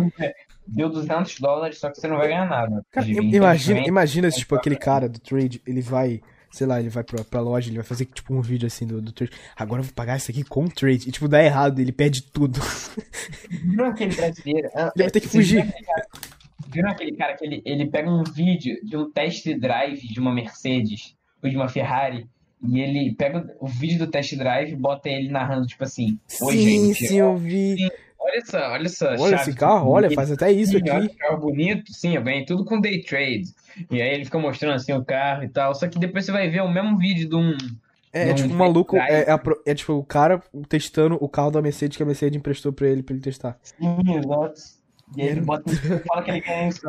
deu 200 dólares, só que você não vai ganhar nada. Cara, imagina, imagina se, tipo, aquele cara do trade, ele vai, sei lá, ele vai pra, pra loja, ele vai fazer, tipo, um vídeo assim do, do trade. Agora eu vou pagar isso aqui com trade. E, tipo, dá errado, ele perde tudo. Viram aquele brasileiro? Ele vai ter que fugir. Viram aquele cara- que ele, ele pega um vídeo de um test drive de uma Mercedes ou de uma Ferrari e ele pega o vídeo do test drive e bota ele narrando, tipo assim: Oi, sim, gente. sim, eu vi. Olha essa, olha essa Olha chave esse carro, olha, faz até isso Sim, olha aqui. que carro bonito, sim, eu ganhei tudo com day trade. E aí ele fica mostrando assim o carro e tal. Só que depois você vai ver o mesmo vídeo de um. É, é tipo, o um maluco, é, é, é tipo o cara testando o carro da Mercedes que a Mercedes emprestou pra ele, pra ele testar. Sim, exato. E aí ele bota, fala que ele ganha isso.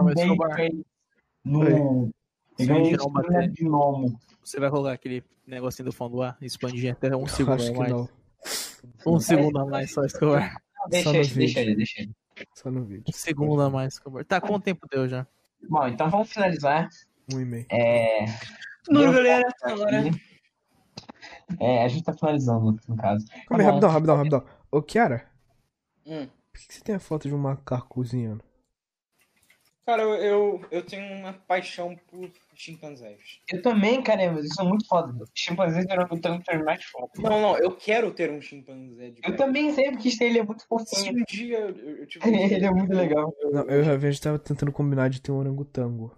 No. Ele ganha isso binomo. Você vai colocar aquele negocinho do fundo lá, expandir até um segundo Acho a que mais. não, Um segundo a mais, só Escobar. Deixa no ele, vídeo. deixa ele, deixa ele. só no vídeo. Um segundo a mais, Escobar. Tá, quanto tempo deu já? Bom, então vamos finalizar. Um e-mail. É. Não, galera, agora. É, a gente tá finalizando, no caso. Calma aí, Tá bom. rapidão, rapidão, rapidão. Ô, Kiara, Hum. Por que que você tem a foto de um macaco cozinhando? Cara, eu, eu, eu tenho uma paixão por chimpanzés. Eu também, cara, mas isso é muito foda. Chimpanzés eram muito mais foda. Não, não, eu quero ter um chimpanzé de Eu também sempre quis ter, ele é muito Se fofinho. um dia eu, eu tiver. Ele é muito legal. Não, eu e a gente tava tentando combinar de ter um orangotango.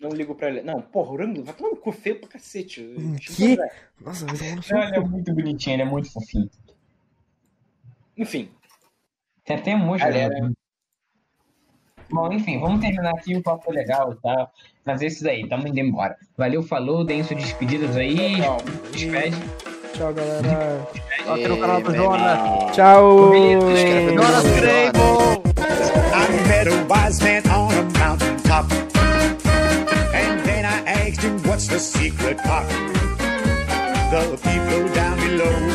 Não ligo pra ele. Não, porra, orango, vai tomar no cu feio pra cacete. Chimpanzé. Nossa, tomar no seu Não, ele é muito bonitinho, ele é muito fofinho. Enfim, Tem até emoji, Galera. né? Bom, enfim, vamos terminar aqui, o papo foi legal e tal. Mas é isso daí, tamo indo embora. Valeu, falou, deem suas despedidas aí. tchau. Despede. Tchau, galera. Aqui no canal do Jonas. Tchau. Jonas. Grable! I met a wise man on a mountain top. And then I asked him, what's the secret pop? The people down below